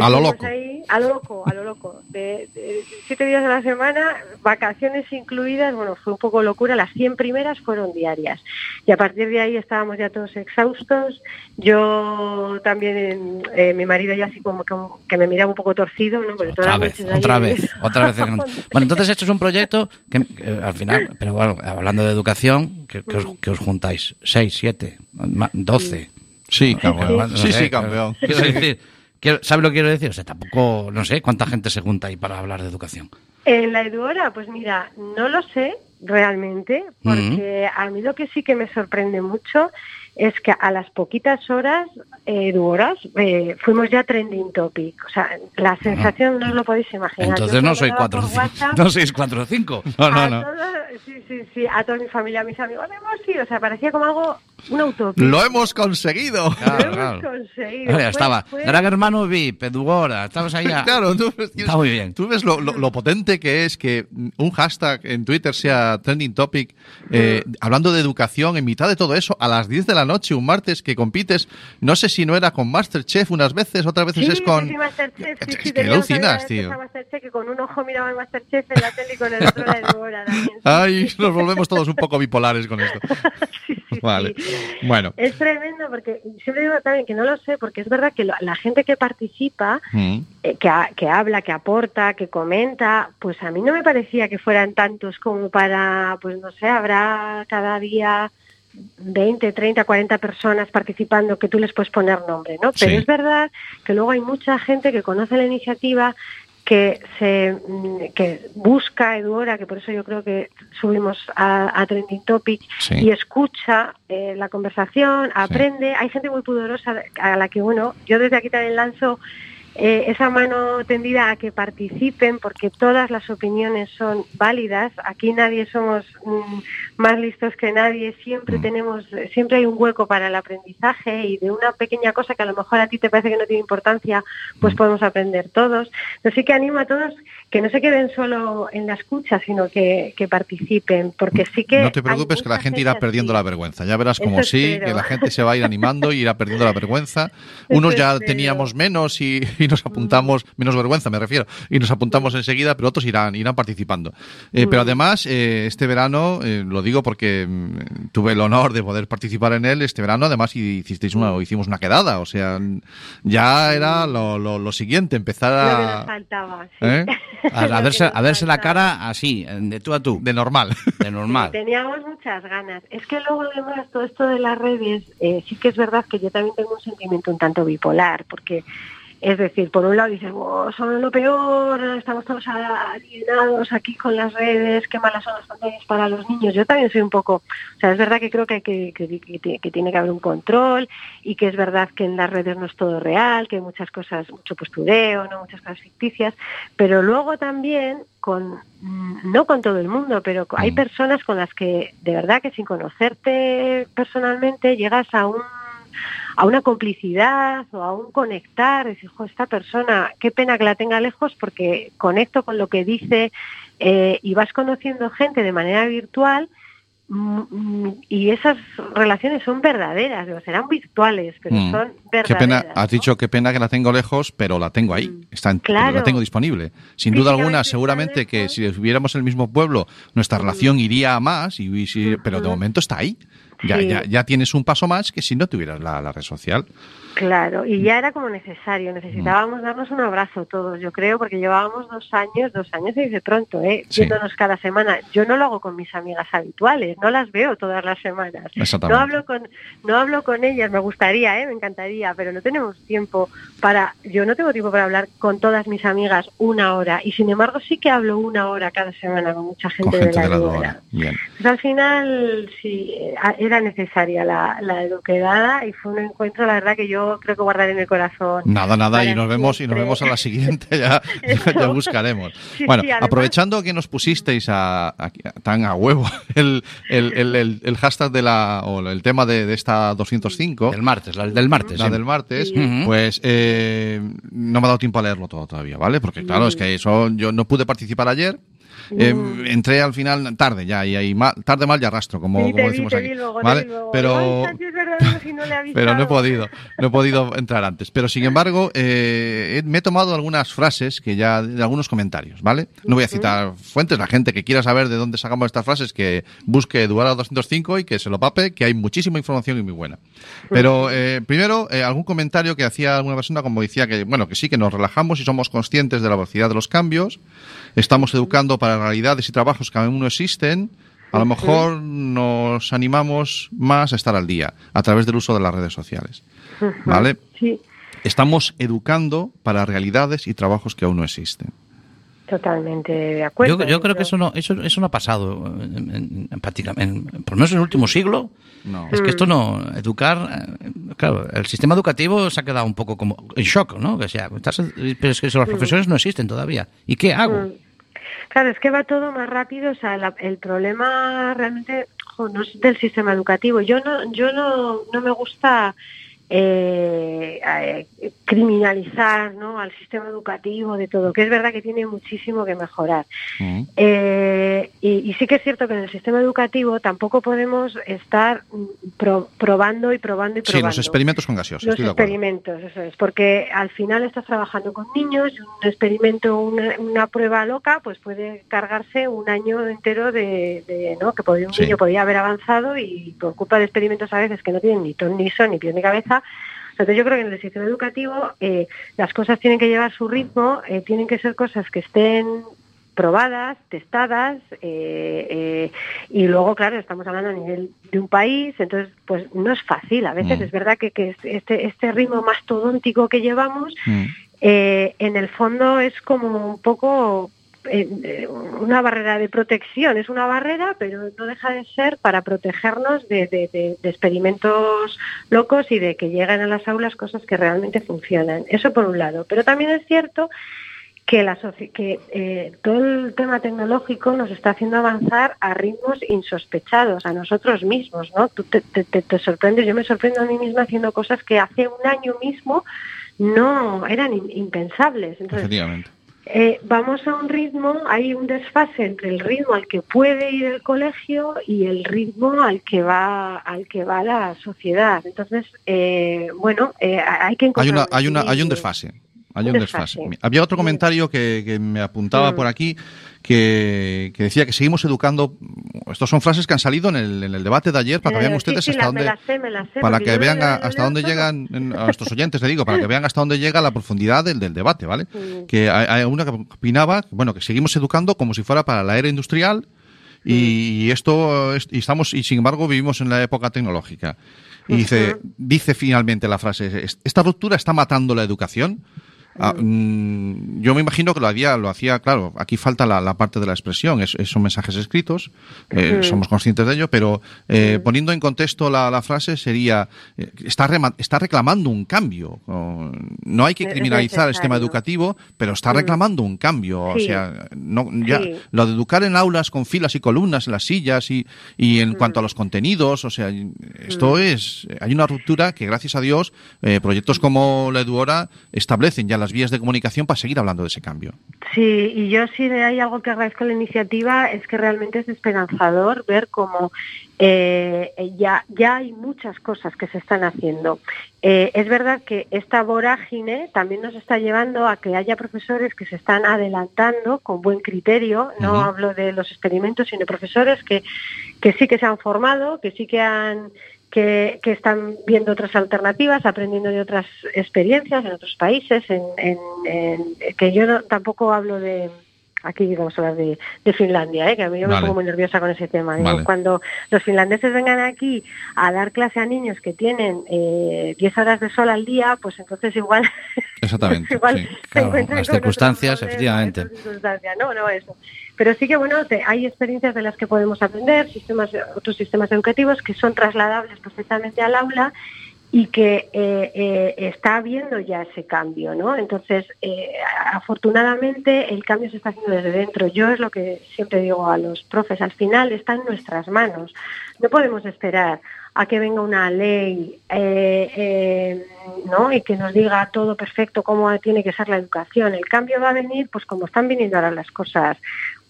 A lo loco. ahí, a lo loco, a lo loco. De, de siete días a la semana, vacaciones incluidas, bueno, fue un poco locura. Las 100 primeras fueron diarias. Y a partir de ahí estábamos ya todos exhaustos. Yo también, eh, mi marido ya así como que, que me miraba un poco torcido, ¿no? Porque Otra vez, otra vez, otra vez. Bueno, entonces esto es un proyecto que, que al final, pero bueno, hablando de educación, que, que os, que os juntáis 6, 7, 12. Sí, campeón. Sí, sí, campeón. Quiero decir, quiero- ¿Sabes lo que quiero decir? O sea, tampoco, no sé, cuánta gente se junta ahí para hablar de educación. En la Eduora, pues mira, no lo sé realmente, porque a mí lo que sí que me sorprende mucho es que a las poquitas horas, eh, horas, eh, fuimos ya trending topic. O sea, la sensación no os lo podéis imaginar. Entonces Yo no soy mandaba 4 por 5. WhatsApp No sois 4 5. No, no, no. toda- sí, sí, sí, a toda mi familia, a mis amigos, hemos ido, o sea, parecía como algo, una utopía. Lo hemos conseguido. Lo Claro, hemos conseguido. Oye, estaba fue- Gran Hermano VIP, Edugora, estabas ahí. a- Claro, tú, Está muy bien. tú ves lo, lo- lo potente que es que un hashtag en Twitter sea trending topic, eh, hablando de educación, en mitad de todo eso, a las 10 de la noche, un martes que compites, no sé si no era con Masterchef unas veces, otras veces Sí, es con... sí, sí, Masterchef, sí, Es sí, que alucinas, tío. a Masterchef, que con un ojo miraba el Masterchef en la tele y con el otro la Eduora Ay, nos volvemos todos un poco bipolares con esto. Sí, sí, Vale. sí. Bueno. Es tremendo porque siempre digo también que no lo sé porque es verdad que lo- la gente que participa, Mm. eh, que, ha- que habla, que aporta, que comenta, pues a mí no me parecía que fueran tantos como para, pues no sé, habrá cada día 20, 30, 40 personas participando que tú les puedes poner nombre, ¿no? Pero Sí. es verdad que luego hay mucha gente que conoce la iniciativa que se mm, que busca Eduora, que por eso yo creo que subimos a, a Trending Topic Sí. y escucha eh, la conversación, aprende. Hay gente muy pudorosa a la que, bueno, yo desde aquí también lanzo eh, esa mano tendida a que participen porque todas las opiniones son válidas. Aquí nadie somos mm, más listos que nadie. Siempre tenemos, siempre hay un hueco para el aprendizaje y de una pequeña cosa que a lo mejor a ti te parece que no tiene importancia, pues podemos aprender todos. Así que animo a todos que no se queden solo en la escucha, sino que, que participen, porque sí que No te preocupes que la gente irá así. perdiendo la vergüenza. Ya verás como Eso sí, espero. que la gente se va a ir animando y irá perdiendo la vergüenza. Unos ya espero. teníamos menos y, y nos apuntamos, menos vergüenza me refiero, y nos apuntamos enseguida, pero otros irán, irán participando. Eh, Pero además, eh, este verano, eh, lo digo porque mm, tuve el honor de poder participar en él, este verano además hicisteis una, hicimos una quedada, o sea, ya era lo, lo- lo siguiente, empezar Lo que nos a... faltaba. sí. ¿Eh? A, verse, a verse la cara así, de tú a tú, De normal. de normal. Teníamos muchas ganas. Es que luego además todo esto de las redes, eh, sí que es verdad que yo también tengo un sentimiento un tanto bipolar, porque es decir, por un lado dices, "Oh, son lo peor, estamos todos alienados aquí con las redes, qué malas son las pantallas para los niños. Yo también soy un poco, o sea, es verdad que creo que, hay que, que, que- tiene que haber un control y que es verdad que en las redes no es todo real, que hay muchas cosas, mucho postureo, no muchas cosas ficticias, pero luego también con no con todo el mundo, pero hay Mm. personas con las que de verdad que sin conocerte personalmente llegas a un a una complicidad o a un conectar, decir, "Jo, esta persona, qué pena que la tenga lejos porque conecto con lo que dice eh, y vas conociendo gente de manera virtual mm, mm, y esas relaciones son verdaderas, o serán virtuales, pero Mm. son Qué verdaderas. pena, has ¿no? dicho qué pena que la tengo lejos, pero la tengo ahí, Mm. está en- Claro. la tengo disponible. Sin duda alguna, seguramente que si estuviéramos en el mismo pueblo, nuestra relación iría a más, y, y pero de momento está ahí. Ya, Sí. ya, ya tienes un paso más que si no tuvieras la, la red social. Claro, y ya era como necesario, necesitábamos Mm. darnos un abrazo todos, yo creo, porque llevábamos dos años, dos años se dice pronto, ¿eh? Sí. viéndonos cada semana. Yo no lo hago con mis amigas habituales, no las veo todas las semanas. No hablo con, no hablo con ellas, me gustaría, ¿eh? me encantaría, pero no tenemos tiempo para, yo no tengo tiempo para hablar con todas mis amigas una hora y sin embargo sí que hablo una hora cada semana con mucha gente, Con gente de la, de la. Bien. Pues al final sí, eh, era necesaria la, la eduquedada y fue un encuentro, la verdad que yo creo que guardaré en el corazón. Nada, nada, y nos vemos y nos vemos a la siguiente, ya, ya, ya buscaremos. Sí, bueno, sí, además- aprovechando que nos pusisteis a, a- tan a huevo el, el, el, el- el hashtag de la, o el tema de, de esta 205, Del martes, la del martes. la sí. del martes, Sí. pues eh, no me ha dado tiempo a leerlo todo todavía, ¿vale? Porque claro, es que eso yo no pude participar ayer. Eh, entré al final tarde ya y ahí tarde mal y arrastro como, Sí, como te vi, decimos pero Ay, Santi, es verdad, no, si no le he pero no he podido, no he podido entrar antes. Pero sin embargo, eh, me he tomado algunas frases que ya, de algunos comentarios, ¿vale? No voy a citar fuentes, la gente que quiera saber de dónde sacamos estas frases, que busque Eduardo 205 y que se lo pape, que hay muchísima información y muy buena. Pero eh, primero, eh, algún comentario que hacía alguna persona, como decía que, bueno, que sí, que nos relajamos y somos conscientes de la velocidad de los cambios, estamos educando para realidades y trabajos que aún no existen, a lo mejor nos animamos más a estar al día a través del uso de las redes sociales. ¿Vale? Sí, Estamos educando para realidades y trabajos que aún no existen. Totalmente de acuerdo. Yo, yo creo que eso no, eso, eso no ha pasado en, en- en prácticamente, en- por lo menos en el último siglo. No. Es que esto no, educar, eh, claro, el sistema educativo se ha quedado un poco como en shock, ¿no? Que sea, estás- pero es que los profesores no existen todavía. ¿Y qué hago? Claro, es que va todo más rápido. O sea, la- el problema realmente jo, no es del sistema educativo. Yo no, yo no, no me gusta eh, eh, criminalizar ¿no? al sistema educativo de todo, que es verdad que tiene muchísimo que mejorar. Mm. Eh, y, y sí que es cierto que en el sistema educativo tampoco podemos estar mm, pro- probando y probando y Sí, probando. los experimentos con gaseosa, Los estoy de acuerdo. experimentos, eso es, porque al final estás trabajando con niños y un experimento, una, una prueba loca, pues puede cargarse un año entero de, de, ¿no? que un Sí. niño podría haber avanzado y por culpa de experimentos a veces que no tienen ni ton ni son, ni pies ni cabeza. Entonces yo creo que en el sistema educativo eh, las cosas tienen que llevar su ritmo, eh, tienen que ser cosas que estén probadas, testadas, eh, eh, y luego, claro, estamos hablando a nivel de un país, entonces, pues no es fácil. A veces Mm. es verdad que, que este, este ritmo mastodóntico que llevamos, Mm. eh, en el fondo es como un poco eh, una barrera de protección, es una barrera, pero no deja de ser para protegernos de, experimentos locos y de que lleguen a las aulas cosas que realmente funcionan. Eso por un lado. Pero también es cierto que, eh, todo el tema tecnológico nos está haciendo avanzar a ritmos insospechados a nosotros mismos, ¿no? Tú te, sorprendes, yo me sorprendo a mí misma haciendo cosas que hace un año mismo no eran impensables. Entonces. Eh, vamos a un ritmo, hay un desfase entre el ritmo al que puede ir el colegio y el ritmo al que va al que va la sociedad. Entonces, eh, bueno, eh, hay que Hay, encontrar una, un hay, una, hay un desfase. Hay Un desfase. Había otro comentario que, que me apuntaba Mm. por aquí que, que decía que seguimos educando. Estas son frases que han salido en el, en el debate de ayer para que Eh, vean ustedes hasta dónde. para que vean hasta dónde llegan a nuestros oyentes, le digo, para que vean hasta dónde llega la profundidad del, del debate, ¿vale? Mm. Que hay, hay una que opinaba, bueno, que seguimos educando como si fuera para la era industrial y esto es- y estamos y sin embargo vivimos en la época tecnológica. Y dice, dice finalmente la frase, esta ruptura está matando la educación. Ah, mm, yo me imagino que lo hacía, lo hacía, claro, aquí falta la, la parte de la expresión, es- son mensajes escritos, eh, somos conscientes de ello, pero eh, poniendo en contexto la, la frase sería, eh, está, rema- está reclamando un cambio. No hay que criminalizar el sistema educativo, pero está reclamando un cambio. O sea, no, ya, Sí. lo de educar en aulas con filas y columnas en las sillas y, y en cuanto a los contenidos, o sea, esto es, hay una ruptura que gracias a Dios eh, proyectos como la Eduora establecen ya las vías de comunicación para seguir hablando de ese cambio. Sí, y yo sí de hay algo que agradezco a la iniciativa es que realmente es esperanzador ver cómo eh, ya, ya hay muchas cosas que se están haciendo. Eh, es verdad que esta vorágine también nos está llevando a que haya profesores que se están adelantando con buen criterio, no hablo de los experimentos, sino profesores que, que sí que se han formado, que sí que han que, que están viendo otras alternativas, aprendiendo de otras experiencias en otros países, en, en- en- que yo no- tampoco hablo de, aquí vamos a hablar de, de Finlandia, ¿eh? que a mí yo me pongo muy nerviosa con ese tema. Digo, Vale. Cuando los finlandeses vengan aquí a dar clase a niños que tienen eh, 10 horas de sol al día, pues entonces igual, Exactamente, igual sí. se encuentran las con circunstancias, efectivamente. circunstancias. No, no eso. Pero sí que bueno, hay experiencias de las que podemos aprender, sistemas, otros sistemas educativos que son trasladables perfectamente al aula y que eh, eh, está habiendo ya ese cambio, ¿no? Entonces, eh, afortunadamente el cambio se está haciendo desde dentro. Yo es lo que siempre digo a los profes, al final está en nuestras manos. No podemos esperar a que venga una ley ¿no? y que nos diga todo perfecto cómo tiene que ser la educación. El cambio va a venir, pues como están viniendo ahora las cosas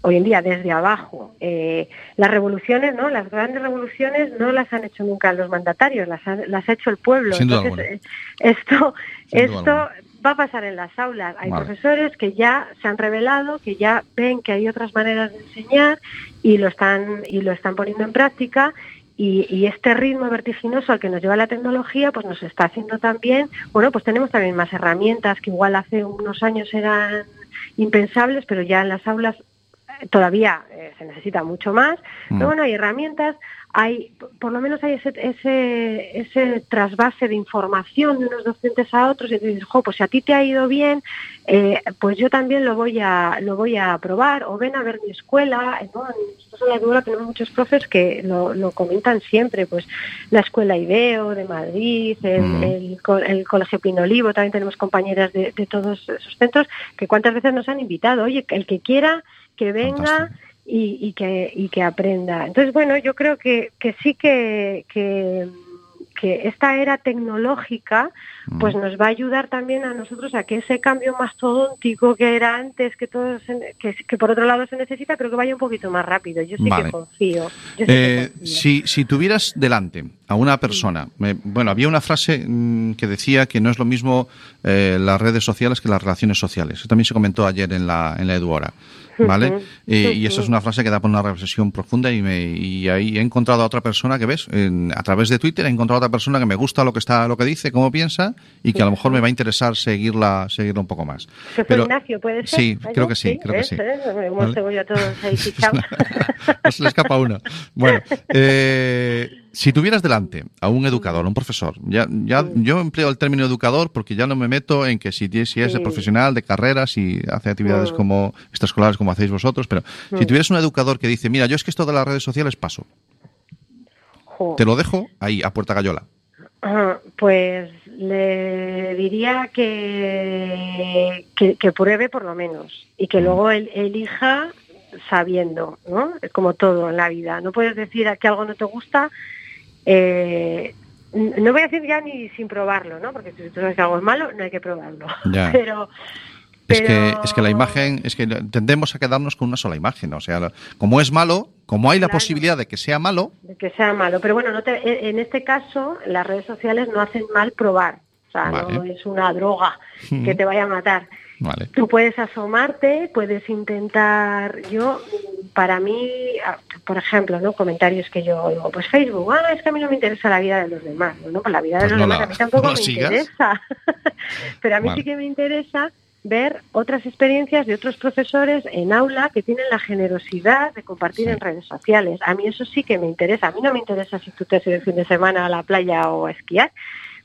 hoy en día desde abajo. Eh, las revoluciones, ¿no? Las grandes revoluciones no las han hecho nunca los mandatarios, las ha, las ha hecho el pueblo. Sin duda Entonces, eh, esto, Sin esto va a pasar en las aulas. Hay Vale. profesores que ya se han revelado, que ya ven que hay otras maneras de enseñar y lo están y lo están poniendo en práctica. Y, y este ritmo vertiginoso al que nos lleva la tecnología, pues nos está haciendo también, bueno, pues tenemos también más herramientas que igual hace unos años eran impensables, pero ya en las aulas todavía eh, se necesita mucho más. Mm. Pero bueno, hay herramientas, hay, por lo menos hay ese, ese, ese trasvase de información de unos docentes a otros y te dices, jo, pues si a ti te ha ido bien, eh, pues yo también lo voy a lo voy a probar o ven a ver mi escuela. ¿no? Nosotros en la Eduora tenemos muchos profes que lo, lo comentan siempre, pues la escuela IDEO de Madrid, el, Mm. el, co- el Colegio Pinolivo, también tenemos compañeras de, de todos esos centros que cuántas veces nos han invitado, oye, el que quiera que venga Fantástico. y, y que, y que aprenda. Entonces, bueno, yo creo que, que sí que, que, que esta era tecnológica pues nos va a ayudar también a nosotros a que ese cambio mastodóntico que era antes, que, todo se- que, que por otro lado se necesita, creo que vaya un poquito más rápido. Yo sí Vale. que confío. Yo sí que Eh, confío. si, si tuvieras delante a una persona, me- bueno, había una frase mm, que decía que no es lo mismo eh, las redes sociales que las relaciones sociales. Eso también se comentó ayer en la, en la Eduora. ¿Vale? Eh, Y eso ujú. es una frase que da por una reflexión profunda y, me, y ahí he encontrado a otra persona que ves, en- a través de Twitter he encontrado a otra persona que me gusta lo que está, lo que dice, cómo piensa y que a lo mejor me va a interesar seguirla, seguirla un poco más. ¿Se fue Ignacio, puede ser? Sí, creo que sí, creo que sí. ¿Eh? Todos ahí no se le escapa una. Bueno, eh, si tuvieras delante a un educador, a un profesor, ya, ya yo empleo el término educador porque ya no me meto en que si, si es de Sí. profesional, de carrera, si hace actividades Mm. como extraescolares como hacéis vosotros, pero si tuvieras un educador que dice, mira, yo es que esto de las redes sociales paso, Jo. te lo dejo ahí, a puerta gallola. Ah, Pues le diría que, que, que pruebe por lo menos y que luego él elija sabiendo, ¿no? Como todo en la vida. No puedes decir que algo no te gusta. Eh, no voy a decir ya ni sin probarlo, ¿no? Porque si tú sabes que algo es malo, no hay que probarlo. Ya. Pero, Es que, es que la imagen, es que tendemos a quedarnos con una sola imagen. O sea, como es malo, como hay la Claro. posibilidad de que sea malo, de que sea malo. Pero bueno, no te- en- en este caso las redes sociales no hacen mal probar. O sea, no es una droga que te vaya a matar. Vale. Tú puedes asomarte, puedes intentar, yo, para mí, por ejemplo, ¿no? comentarios que yo oigo, pues Facebook, ah, es que a mí no me interesa la vida de los demás, bueno, pues la vida Pues de los no demás la- a mí tampoco no me sigas. interesa, pero a mí Vale. sí que me interesa ver otras experiencias de otros profesores en aula que tienen la generosidad de compartir Sí. en redes sociales. A mí eso sí que me interesa. A mí no me interesa si tú te has ido el fin de semana a la playa o a esquiar,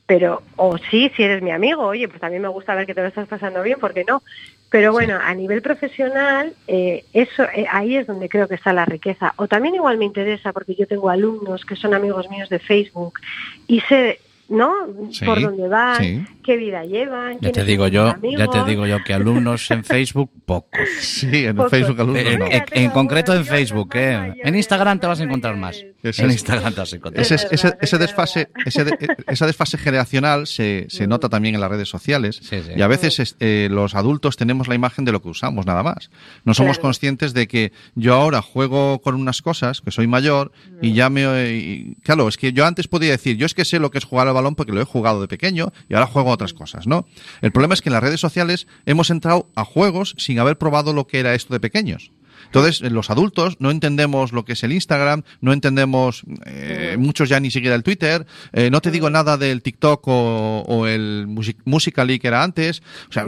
pero, o sí, si eres mi amigo, oye, pues también me gusta ver que te lo estás pasando bien, ¿por qué no? Pero bueno, a nivel profesional, eh, eso eh, ahí es donde creo que está la riqueza. O también igual me interesa, porque yo tengo alumnos que son amigos míos de Facebook y sé, ¿no? Sí, Por dónde van, sí. Qué vida llevan. Ya te digo yo, ya te digo yo que alumnos en Facebook, pocos. Sí, en. Facebook alumnos En, no. en- Mira, en tengo concreto en Facebook, ¿eh? En Instagram te vas a encontrar más. Ese En es- Instagram te vas a encontrar Ese, Es ese, es desfase, ese de- esa desfase generacional se, se nota también en las redes sociales Sí, sí. y a veces es- eh, los adultos tenemos la imagen de lo que usamos, nada más. No somos Claro. conscientes de que yo ahora juego con unas cosas, que soy mayor, y ya me... y- claro, es que yo antes podía decir, yo es que sé lo que es jugar al balón porque lo he jugado de pequeño y ahora juego otras cosas, ¿no? El problema es que en las redes sociales hemos entrado a juegos sin haber probado lo que era esto de pequeños. Entonces, eh, los adultos no entendemos lo que es el Instagram, no entendemos, eh, muchos ya ni siquiera el Twitter, eh, no te digo nada del TikTok o, o el Music- Musical.ly que era antes. O sea,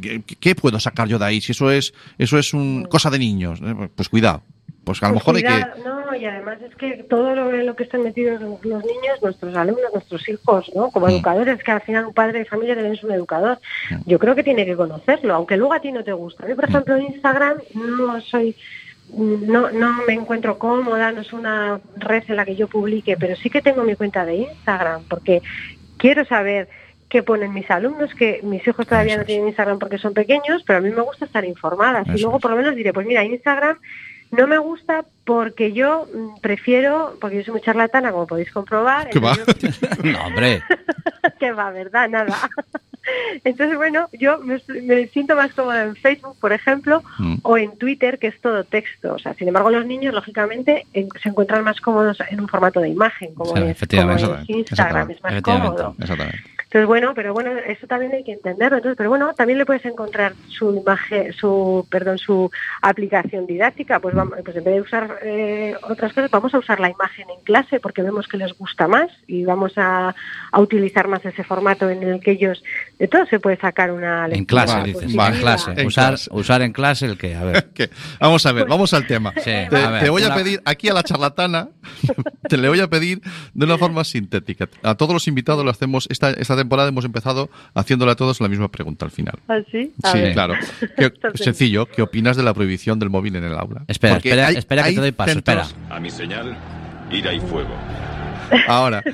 ¿qué, qué puedo sacar yo de ahí? Si eso es, eso es un, cosa de niños, pues cuidado. Pues a lo Pues mejor hay que... No, y además es que todo lo, lo que están metidos los los niños, nuestros alumnos, nuestros hijos, ¿no? Como Mm. educadores, que al final un padre de familia debe ser un educador. Yo creo que tiene que conocerlo, aunque luego a ti no te gusta. Yo, por ejemplo, en Instagram no soy... No, no me encuentro cómoda, no es una red en la que yo publique, pero sí que tengo mi cuenta de Instagram, porque quiero saber qué ponen mis alumnos, que mis hijos todavía Eso no es. tienen Instagram porque son pequeños, pero a mí me gusta estar informada. Y luego es. por lo menos diré, pues mira, Instagram no me gusta porque yo mm, prefiero, porque yo soy muy charlatana, como podéis comprobar. ¿Qué va? No, hombre. que va, ¿verdad? Nada. Entonces, bueno, yo me, me siento más cómoda en Facebook, por ejemplo, Mm. o en Twitter, que es todo texto. O sea, sin embargo, los niños, lógicamente, en- se encuentran más cómodos en un formato de imagen, como Sí, es, efectivamente, como es exactamente, Instagram, es más cómodo. Exactamente. Entonces, bueno, pero bueno, eso también hay que entenderlo. Entonces, pero bueno, también le puedes encontrar su imagen, su, perdón, su aplicación didáctica. Pues vamos, pues en vez de usar eh, otras cosas, vamos a usar la imagen en clase porque vemos que les gusta más y vamos a, a utilizar más ese formato en el que ellos, de todo se puede sacar una En clase, dices. En clase. En usar, clase. usar en clase el que, a ver. ¿Qué? Vamos a ver, vamos al tema. Sí, te, a ver, te voy a pedir aquí a la charlatana, te le voy a pedir de una forma sintética. A todos los invitados lo hacemos, esta, esta temporada hemos empezado haciéndole a todos la misma pregunta al final. ¿Ah, sí? A Sí, ver. claro. ¿Qué- sencillo, ¿qué opinas de la prohibición del móvil en el aula? Espera, Porque espera, hay- espera que te doy paso, centros- espera. A mi señal, ira y fuego. Ahora.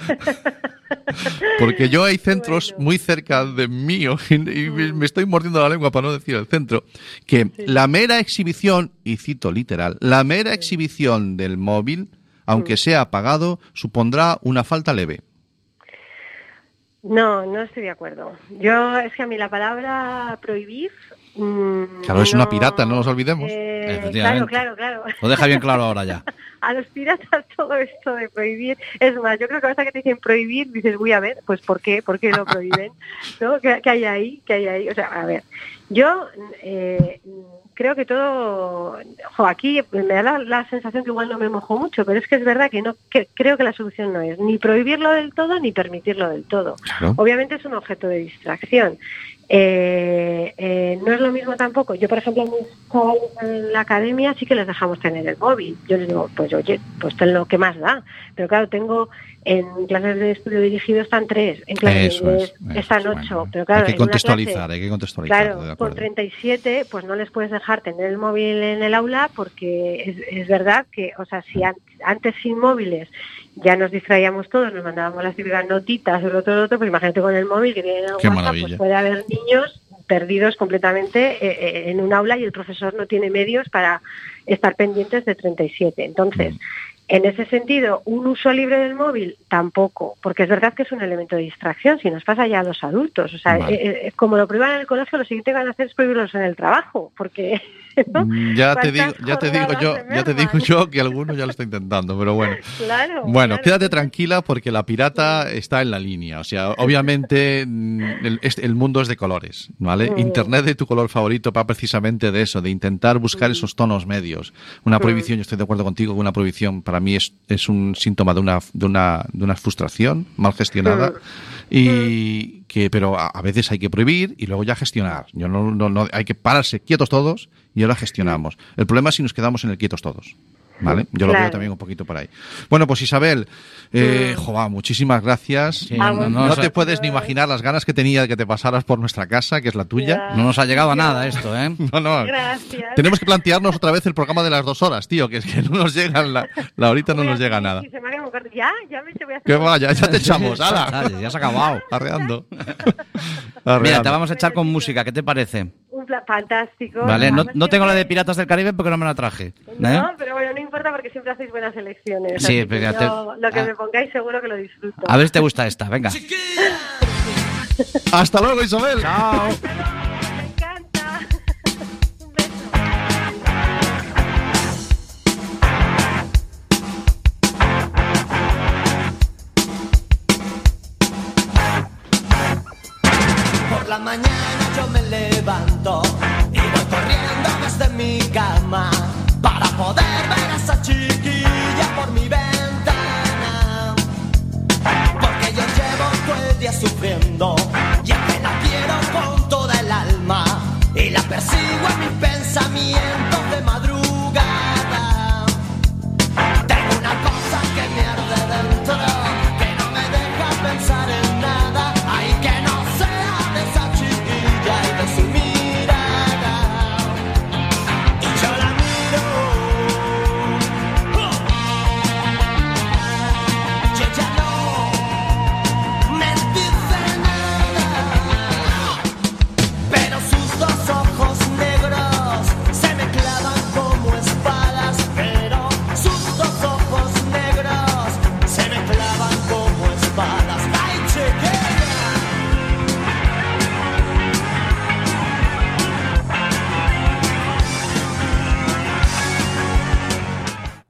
Porque yo hay centros Bueno. muy cerca de mío y, me me estoy mordiendo la lengua para no decir el centro, que la mera exhibición, y cito literal, la mera exhibición del móvil, aunque sea apagado, supondrá una falta leve. No, no estoy de acuerdo. Yo, es que a mí la palabra prohibir... mm, Claro, es una pirata, no nos olvidemos. Eh, claro, claro, claro. Lo deja bien claro ahora ya. a los piratas todo esto de prohibir. Es más, yo creo que basta que te dicen prohibir, dices, voy a ver, pues ¿por qué? ¿Por qué lo prohíben? ¿No? ¿Qué, qué hay ahí? ¿Qué hay ahí? O sea, a ver, yo eh, creo que todo, jo, aquí me da la, la sensación que igual no me mojo mucho, pero es que es verdad que no, que creo que la solución no es ni prohibirlo del todo ni permitirlo del todo. Claro. Obviamente es un objeto de distracción. Eh, eh, no es lo mismo tampoco. Yo, por ejemplo, a mis chavales en la academia sí que les dejamos tener el móvil. Yo les digo, pues oye, pues ten lo que más da. Pero claro, tengo en clases de estudio dirigido están tres, en clases de Eso es. están es, ocho. bueno. Pero claro, hay que contextualizar, clase- hay que contextualizar. Claro, con 37 pues no les puedes dejar tener el móvil en el aula porque es, es verdad que, o sea, si an- antes sin móviles ya nos distraíamos todos, nos mandábamos las típicas notitas lo otro, lo otro, pues imagínate con el móvil que el WhatsApp, pues puede haber niños perdidos completamente eh, eh, en un aula y el profesor no tiene medios para estar pendientes de 37. Entonces, en ese sentido, un uso libre del móvil tampoco, porque es verdad que es un elemento de distracción, si nos pasa ya a los adultos. O sea, Vale. eh, eh, como lo prohíban en el colegio, lo siguiente que van a hacer es prohibirlos en el trabajo, porque... ¿no? Mm, Ya te digo, ¿Cuántas ya te digo yo, ya te digo yo que alguno ya lo está intentando, pero bueno. Claro. Bueno, claro. quédate tranquila porque la pirata está en la línea. O sea, obviamente mm, el, el mundo es de colores, ¿vale? Mm. Internet de tu color favorito va precisamente de eso, de intentar buscar esos tonos medios. Una prohibición, yo estoy de acuerdo contigo, que una prohibición para mí es, es un síntoma de una, de una, de una frustración mal gestionada. Y que, pero a, veces hay que prohibir y luego ya gestionar. Yo no, no, no- hay que pararse quietos todos y ahora gestionamos. El problema es si nos quedamos en el quietos todos. ¿Vale? Yo lo veo también un poquito por ahí. Bueno, pues Isabel, eh, joa, muchísimas gracias. Sí, no, te puedes ni imaginar las ganas que tenía de que te pasaras por nuestra casa, que es la tuya. Ya. no nos ha llegado a nada esto, ¿eh? No, no. Gracias. Tenemos que plantearnos otra vez el programa de las dos horas, tío, que es que no nos llega la, la horita no nos llega nada. Se me. Ya, ya me te voy a hacer... Que vaya, ya te echamos, ala. Ya se ha acabado. Arreando. Mira, Arreando. te vamos a echar con música, ¿qué te parece? Un plan fantástico. Vale, no, no tengo la de Piratas del Caribe porque no me la traje. ¿eh? No, pero bueno, no importa porque siempre hacéis buenas elecciones. Sí, pero te- yo lo que ah. me pongáis seguro que lo disfruto. A ver si te gusta esta, venga. Hasta luego, Isabel. Chao. La mañana yo me levanto y voy corriendo desde mi cama poder ver a esa chiquilla por mi ventana. Porque yo llevo todo el día sufriendo y es que la quiero con toda el alma y la persigo en mis pensamientos de madrugada.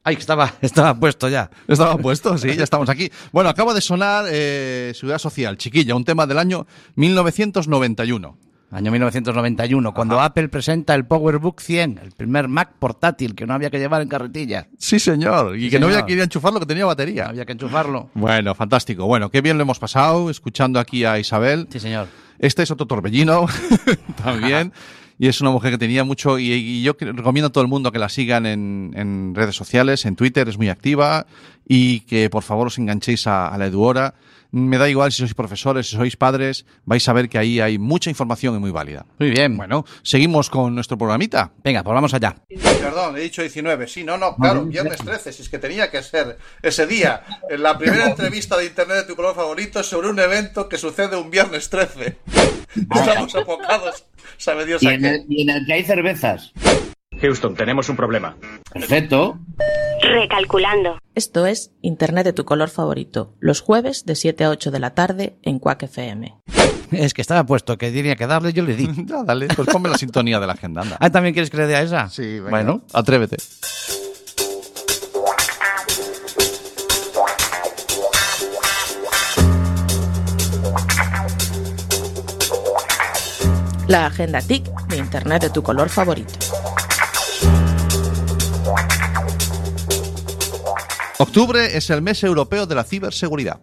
Ay, que estaba, estaba puesto ya. Estaba puesto, sí, ya estamos aquí. Bueno, acaba de sonar eh, Seguridad Social, chiquilla, un tema del año 1991. Año 1991, cuando Apple presenta el PowerBook 100, el primer Mac portátil que no había que llevar en carretilla. Sí, señor. Y Sí, que no había que ir a enchufarlo, que tenía batería. Había que enchufarlo. Bueno, fantástico. Bueno, qué bien lo hemos pasado escuchando aquí a Isabel. Sí, señor. Este es otro torbellino también. Y es una mujer que tenía mucho. Y, yo recomiendo a todo el mundo que la sigan en, en redes sociales, en Twitter, es muy activa. Y que por favor os enganchéis a, a la Eduora. Me da igual si sois profesores, si sois padres, vais a ver que ahí hay mucha información y muy válida. Muy bien. Bueno, seguimos con nuestro programita. Venga, pues vamos allá. Perdón, he dicho 19. Sí, no, no, claro, viernes 13, si es que tenía que ser ese día. En la primera entrevista de internet de tu color favorito sobre un evento que sucede un viernes 13. Estamos abocados, sabe Dios Y a en, qué. el, y en el que hay cervezas. Houston, tenemos un problema. Perfecto. Recalculando. Esto es Internet de tu color favorito, los jueves de 7 a 8 de la tarde en Quack FM. Es que estaba puesto que tenía que darle, yo le di. Ya, dale, pues ponme la sintonía de la agenda, anda. Ah, ¿también quieres que le dé a esa? Sí, venga. Bueno, atrévete. La agenda TIC de Internet de tu color favorito. Octubre es el mes europeo de la ciberseguridad.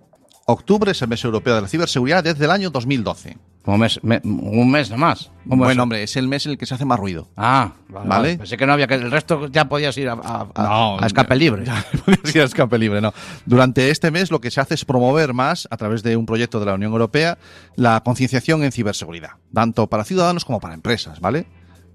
Octubre es el mes europeo de la ciberseguridad desde el año 2012. como mes, me- un mes nomás. Bueno, hombre, es el mes en el que se hace más ruido. Ah, vale. Pensé que no había que. El resto ya podías ir a, a- a- No, a escape libre. Ya, podías ir a escape libre, no. Durante este mes lo que se hace es promover más, a través de un proyecto de la Unión Europea, la concienciación en ciberseguridad, tanto para ciudadanos como para empresas, ¿vale?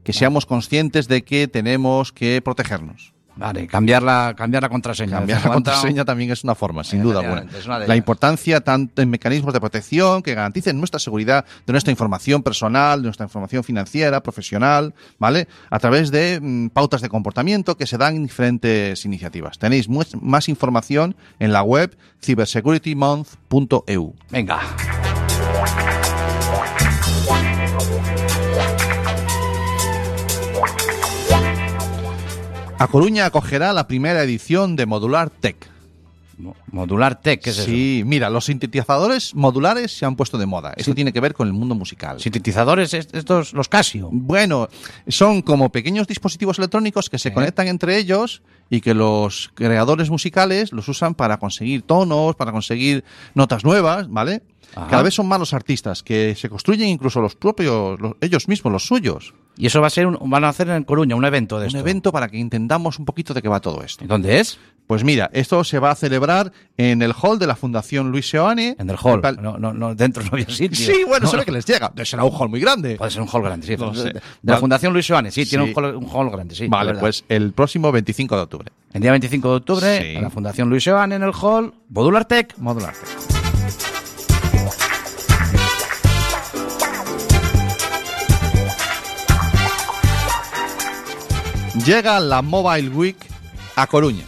Que seamos conscientes de que tenemos que protegernos. Vale, cambiar la, cambiar la contraseña. Cambiar ¿Te la contraseña también es una forma, sin duda alguna. La importancia tanto en mecanismos de protección que garanticen nuestra seguridad de nuestra información personal, de nuestra información financiera, profesional, ¿vale? A través de mm, pautas de comportamiento que se dan en diferentes iniciativas. Tenéis mu- más información en la web cybersecuritymonth.eu. Venga. A Coruña acogerá la primera edición de Modular Tech. Mo- Modular Tech, ¿qué es sí, mira, los sintetizadores modulares se han puesto de moda. Esto tiene que ver con el mundo musical. eso? Sintetizadores, est- estos, los Casio. Bueno, son como pequeños dispositivos electrónicos que se conectan entre ellos y que los creadores musicales los usan para conseguir tonos, para conseguir notas nuevas, ¿vale? Ajá. Cada vez son más los artistas que se construyen incluso los propios, los- ellos mismos, los suyos. Y eso va a ser, un- van a hacer en Coruña un evento de Un esto. evento para que entendamos un poquito de qué va todo esto. ¿Dónde es? Pues mira, esto se va a celebrar en el hall de la Fundación Luis Seoane. En el hall. No, no, no, dentro no había sitio. Sí, bueno, No, se ve no. que les llega. Será un hall muy grande. Puede ser un hall grande, sí. No de, sé. de la. Fundación Luis Joanes, sí, tiene un hall, un hall grande, sí. vale, pues el próximo 25 de octubre. El día 25 de octubre, Sí. en la Fundación Luis Joanes, en el hall, Modular Tech. Modular Tech. Llega la Mobile Week a Coruña.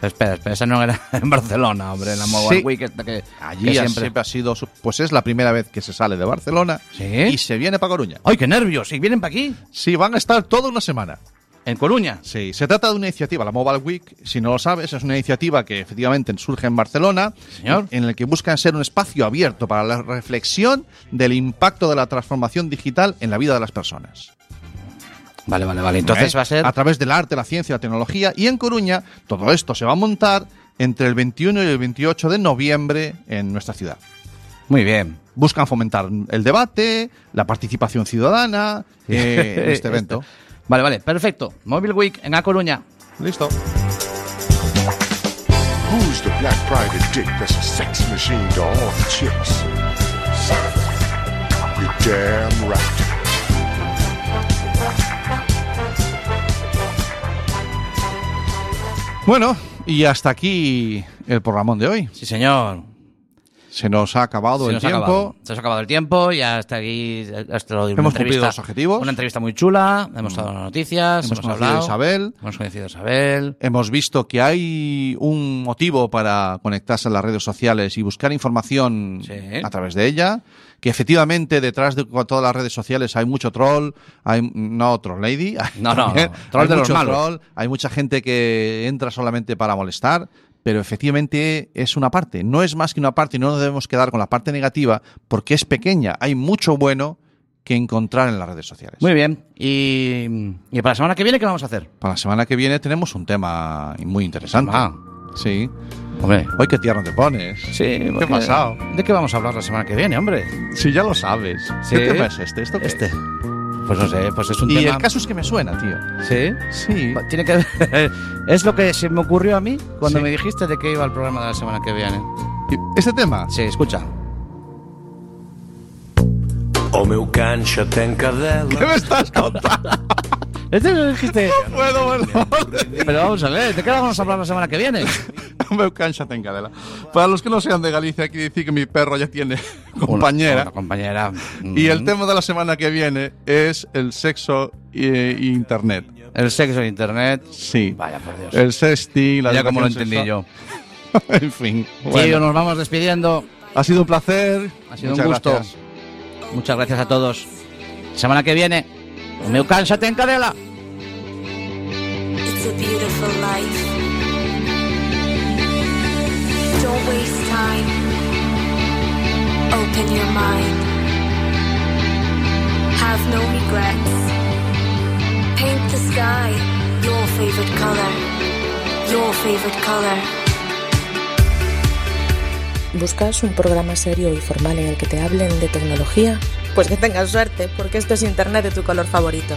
Espera, espera, esa no era en Barcelona, hombre, la Mobile Sí. Week esta que, Allí que siempre. siempre... ha sido, pues es la primera vez que se sale de Barcelona ¿Sí? y se viene para Coruña. ¡Ay, qué nervios! ¿Y vienen para aquí? Sí, van a estar toda una semana. ¿En Coruña? Sí, se trata de una iniciativa, la Mobile Week, si no lo sabes, es una iniciativa que efectivamente surge en Barcelona, Señor. en el que buscan ser un espacio abierto para la reflexión del impacto de la transformación digital en la vida de las personas. Vale, vale, vale. Entonces ¿eh? va a ser. A través del arte, la ciencia, la tecnología. Y en Coruña, todo esto se va a montar entre el 21 y el 28 de noviembre en nuestra ciudad. Muy bien. Buscan fomentar el debate, la participación ciudadana eh, en este evento. Vale, vale, perfecto. Mobile Week en A Coruña. Listo. Who's the black private dick that's a sex machine to all the chicks? You're damn right. Bueno, y hasta aquí el programón de hoy. Sí, señor. Se nos ha acabado Se el tiempo. acabado. Se nos ha acabado el tiempo y hasta aquí. Hasta lo de Hemos cumplido los objetivos. Una entrevista muy chula. Hemos dado las noticias. Hemos Hemos, conocido hablado. a Isabel. Hemos conocido a Isabel. Hemos visto que hay un motivo para conectarse a las redes sociales y buscar información Sí. a través de ella. Que efectivamente detrás de todas las redes sociales hay mucho troll, hay no troll lady, No, no, no, troll hay de los malos. troll, hay mucha gente que entra solamente para molestar, pero efectivamente es una parte, no es más que una parte y no nos debemos quedar con la parte negativa porque es pequeña, hay mucho bueno que encontrar en las redes sociales. Muy bien. Y, y para la semana que viene, ¿qué vamos a hacer? Para la semana que viene tenemos un tema muy interesante. Ah. Sí. Hombre. Hoy qué tierno te pones. Sí, ¿Qué ha pasado? ¿De qué vamos a hablar la semana que viene, hombre? Si ya lo sabes. Sí. ¿Qué tema es este? ¿Esto qué Este. es? Pues no sé, pues es un Y tema. el caso es que me suena, tío. Sí. Sí. Tiene que ver- Es lo que se me ocurrió a mí cuando Sí. me dijiste de que iba el programa de la semana que viene. ¿Este tema? Sí, escucha. O meu canxa ten cadela ¿Qué me estás contando? Este lo dijiste. Puedo, bueno. Pero vamos a ver, ¿de qué vamos a hablar la semana que viene? Me cansa en cadela. Para los que no sean de Galicia, quiere decir que mi perro ya tiene compañera. Una compañera. Y el Mm. tema de la semana que viene es el sexo e e internet. El sexo en internet. Sí. Vaya, por Dios. El sexting, la ya como lo entendí yo. en fin. Tío, bueno. nos vamos despidiendo. Ha sido un placer. Ha sido Muchas un gusto. gracias. Muchas gracias a todos. Semana que viene, meu cansa ten cadela. It's a beautiful life. Open your mind. Have no regrets. Paint the sky your favorite color. Your favorite color. ¿Buscas un programa serio y formal en el que te hablen de tecnología? Pues que tengas suerte, porque esto es Internet de tu color favorito.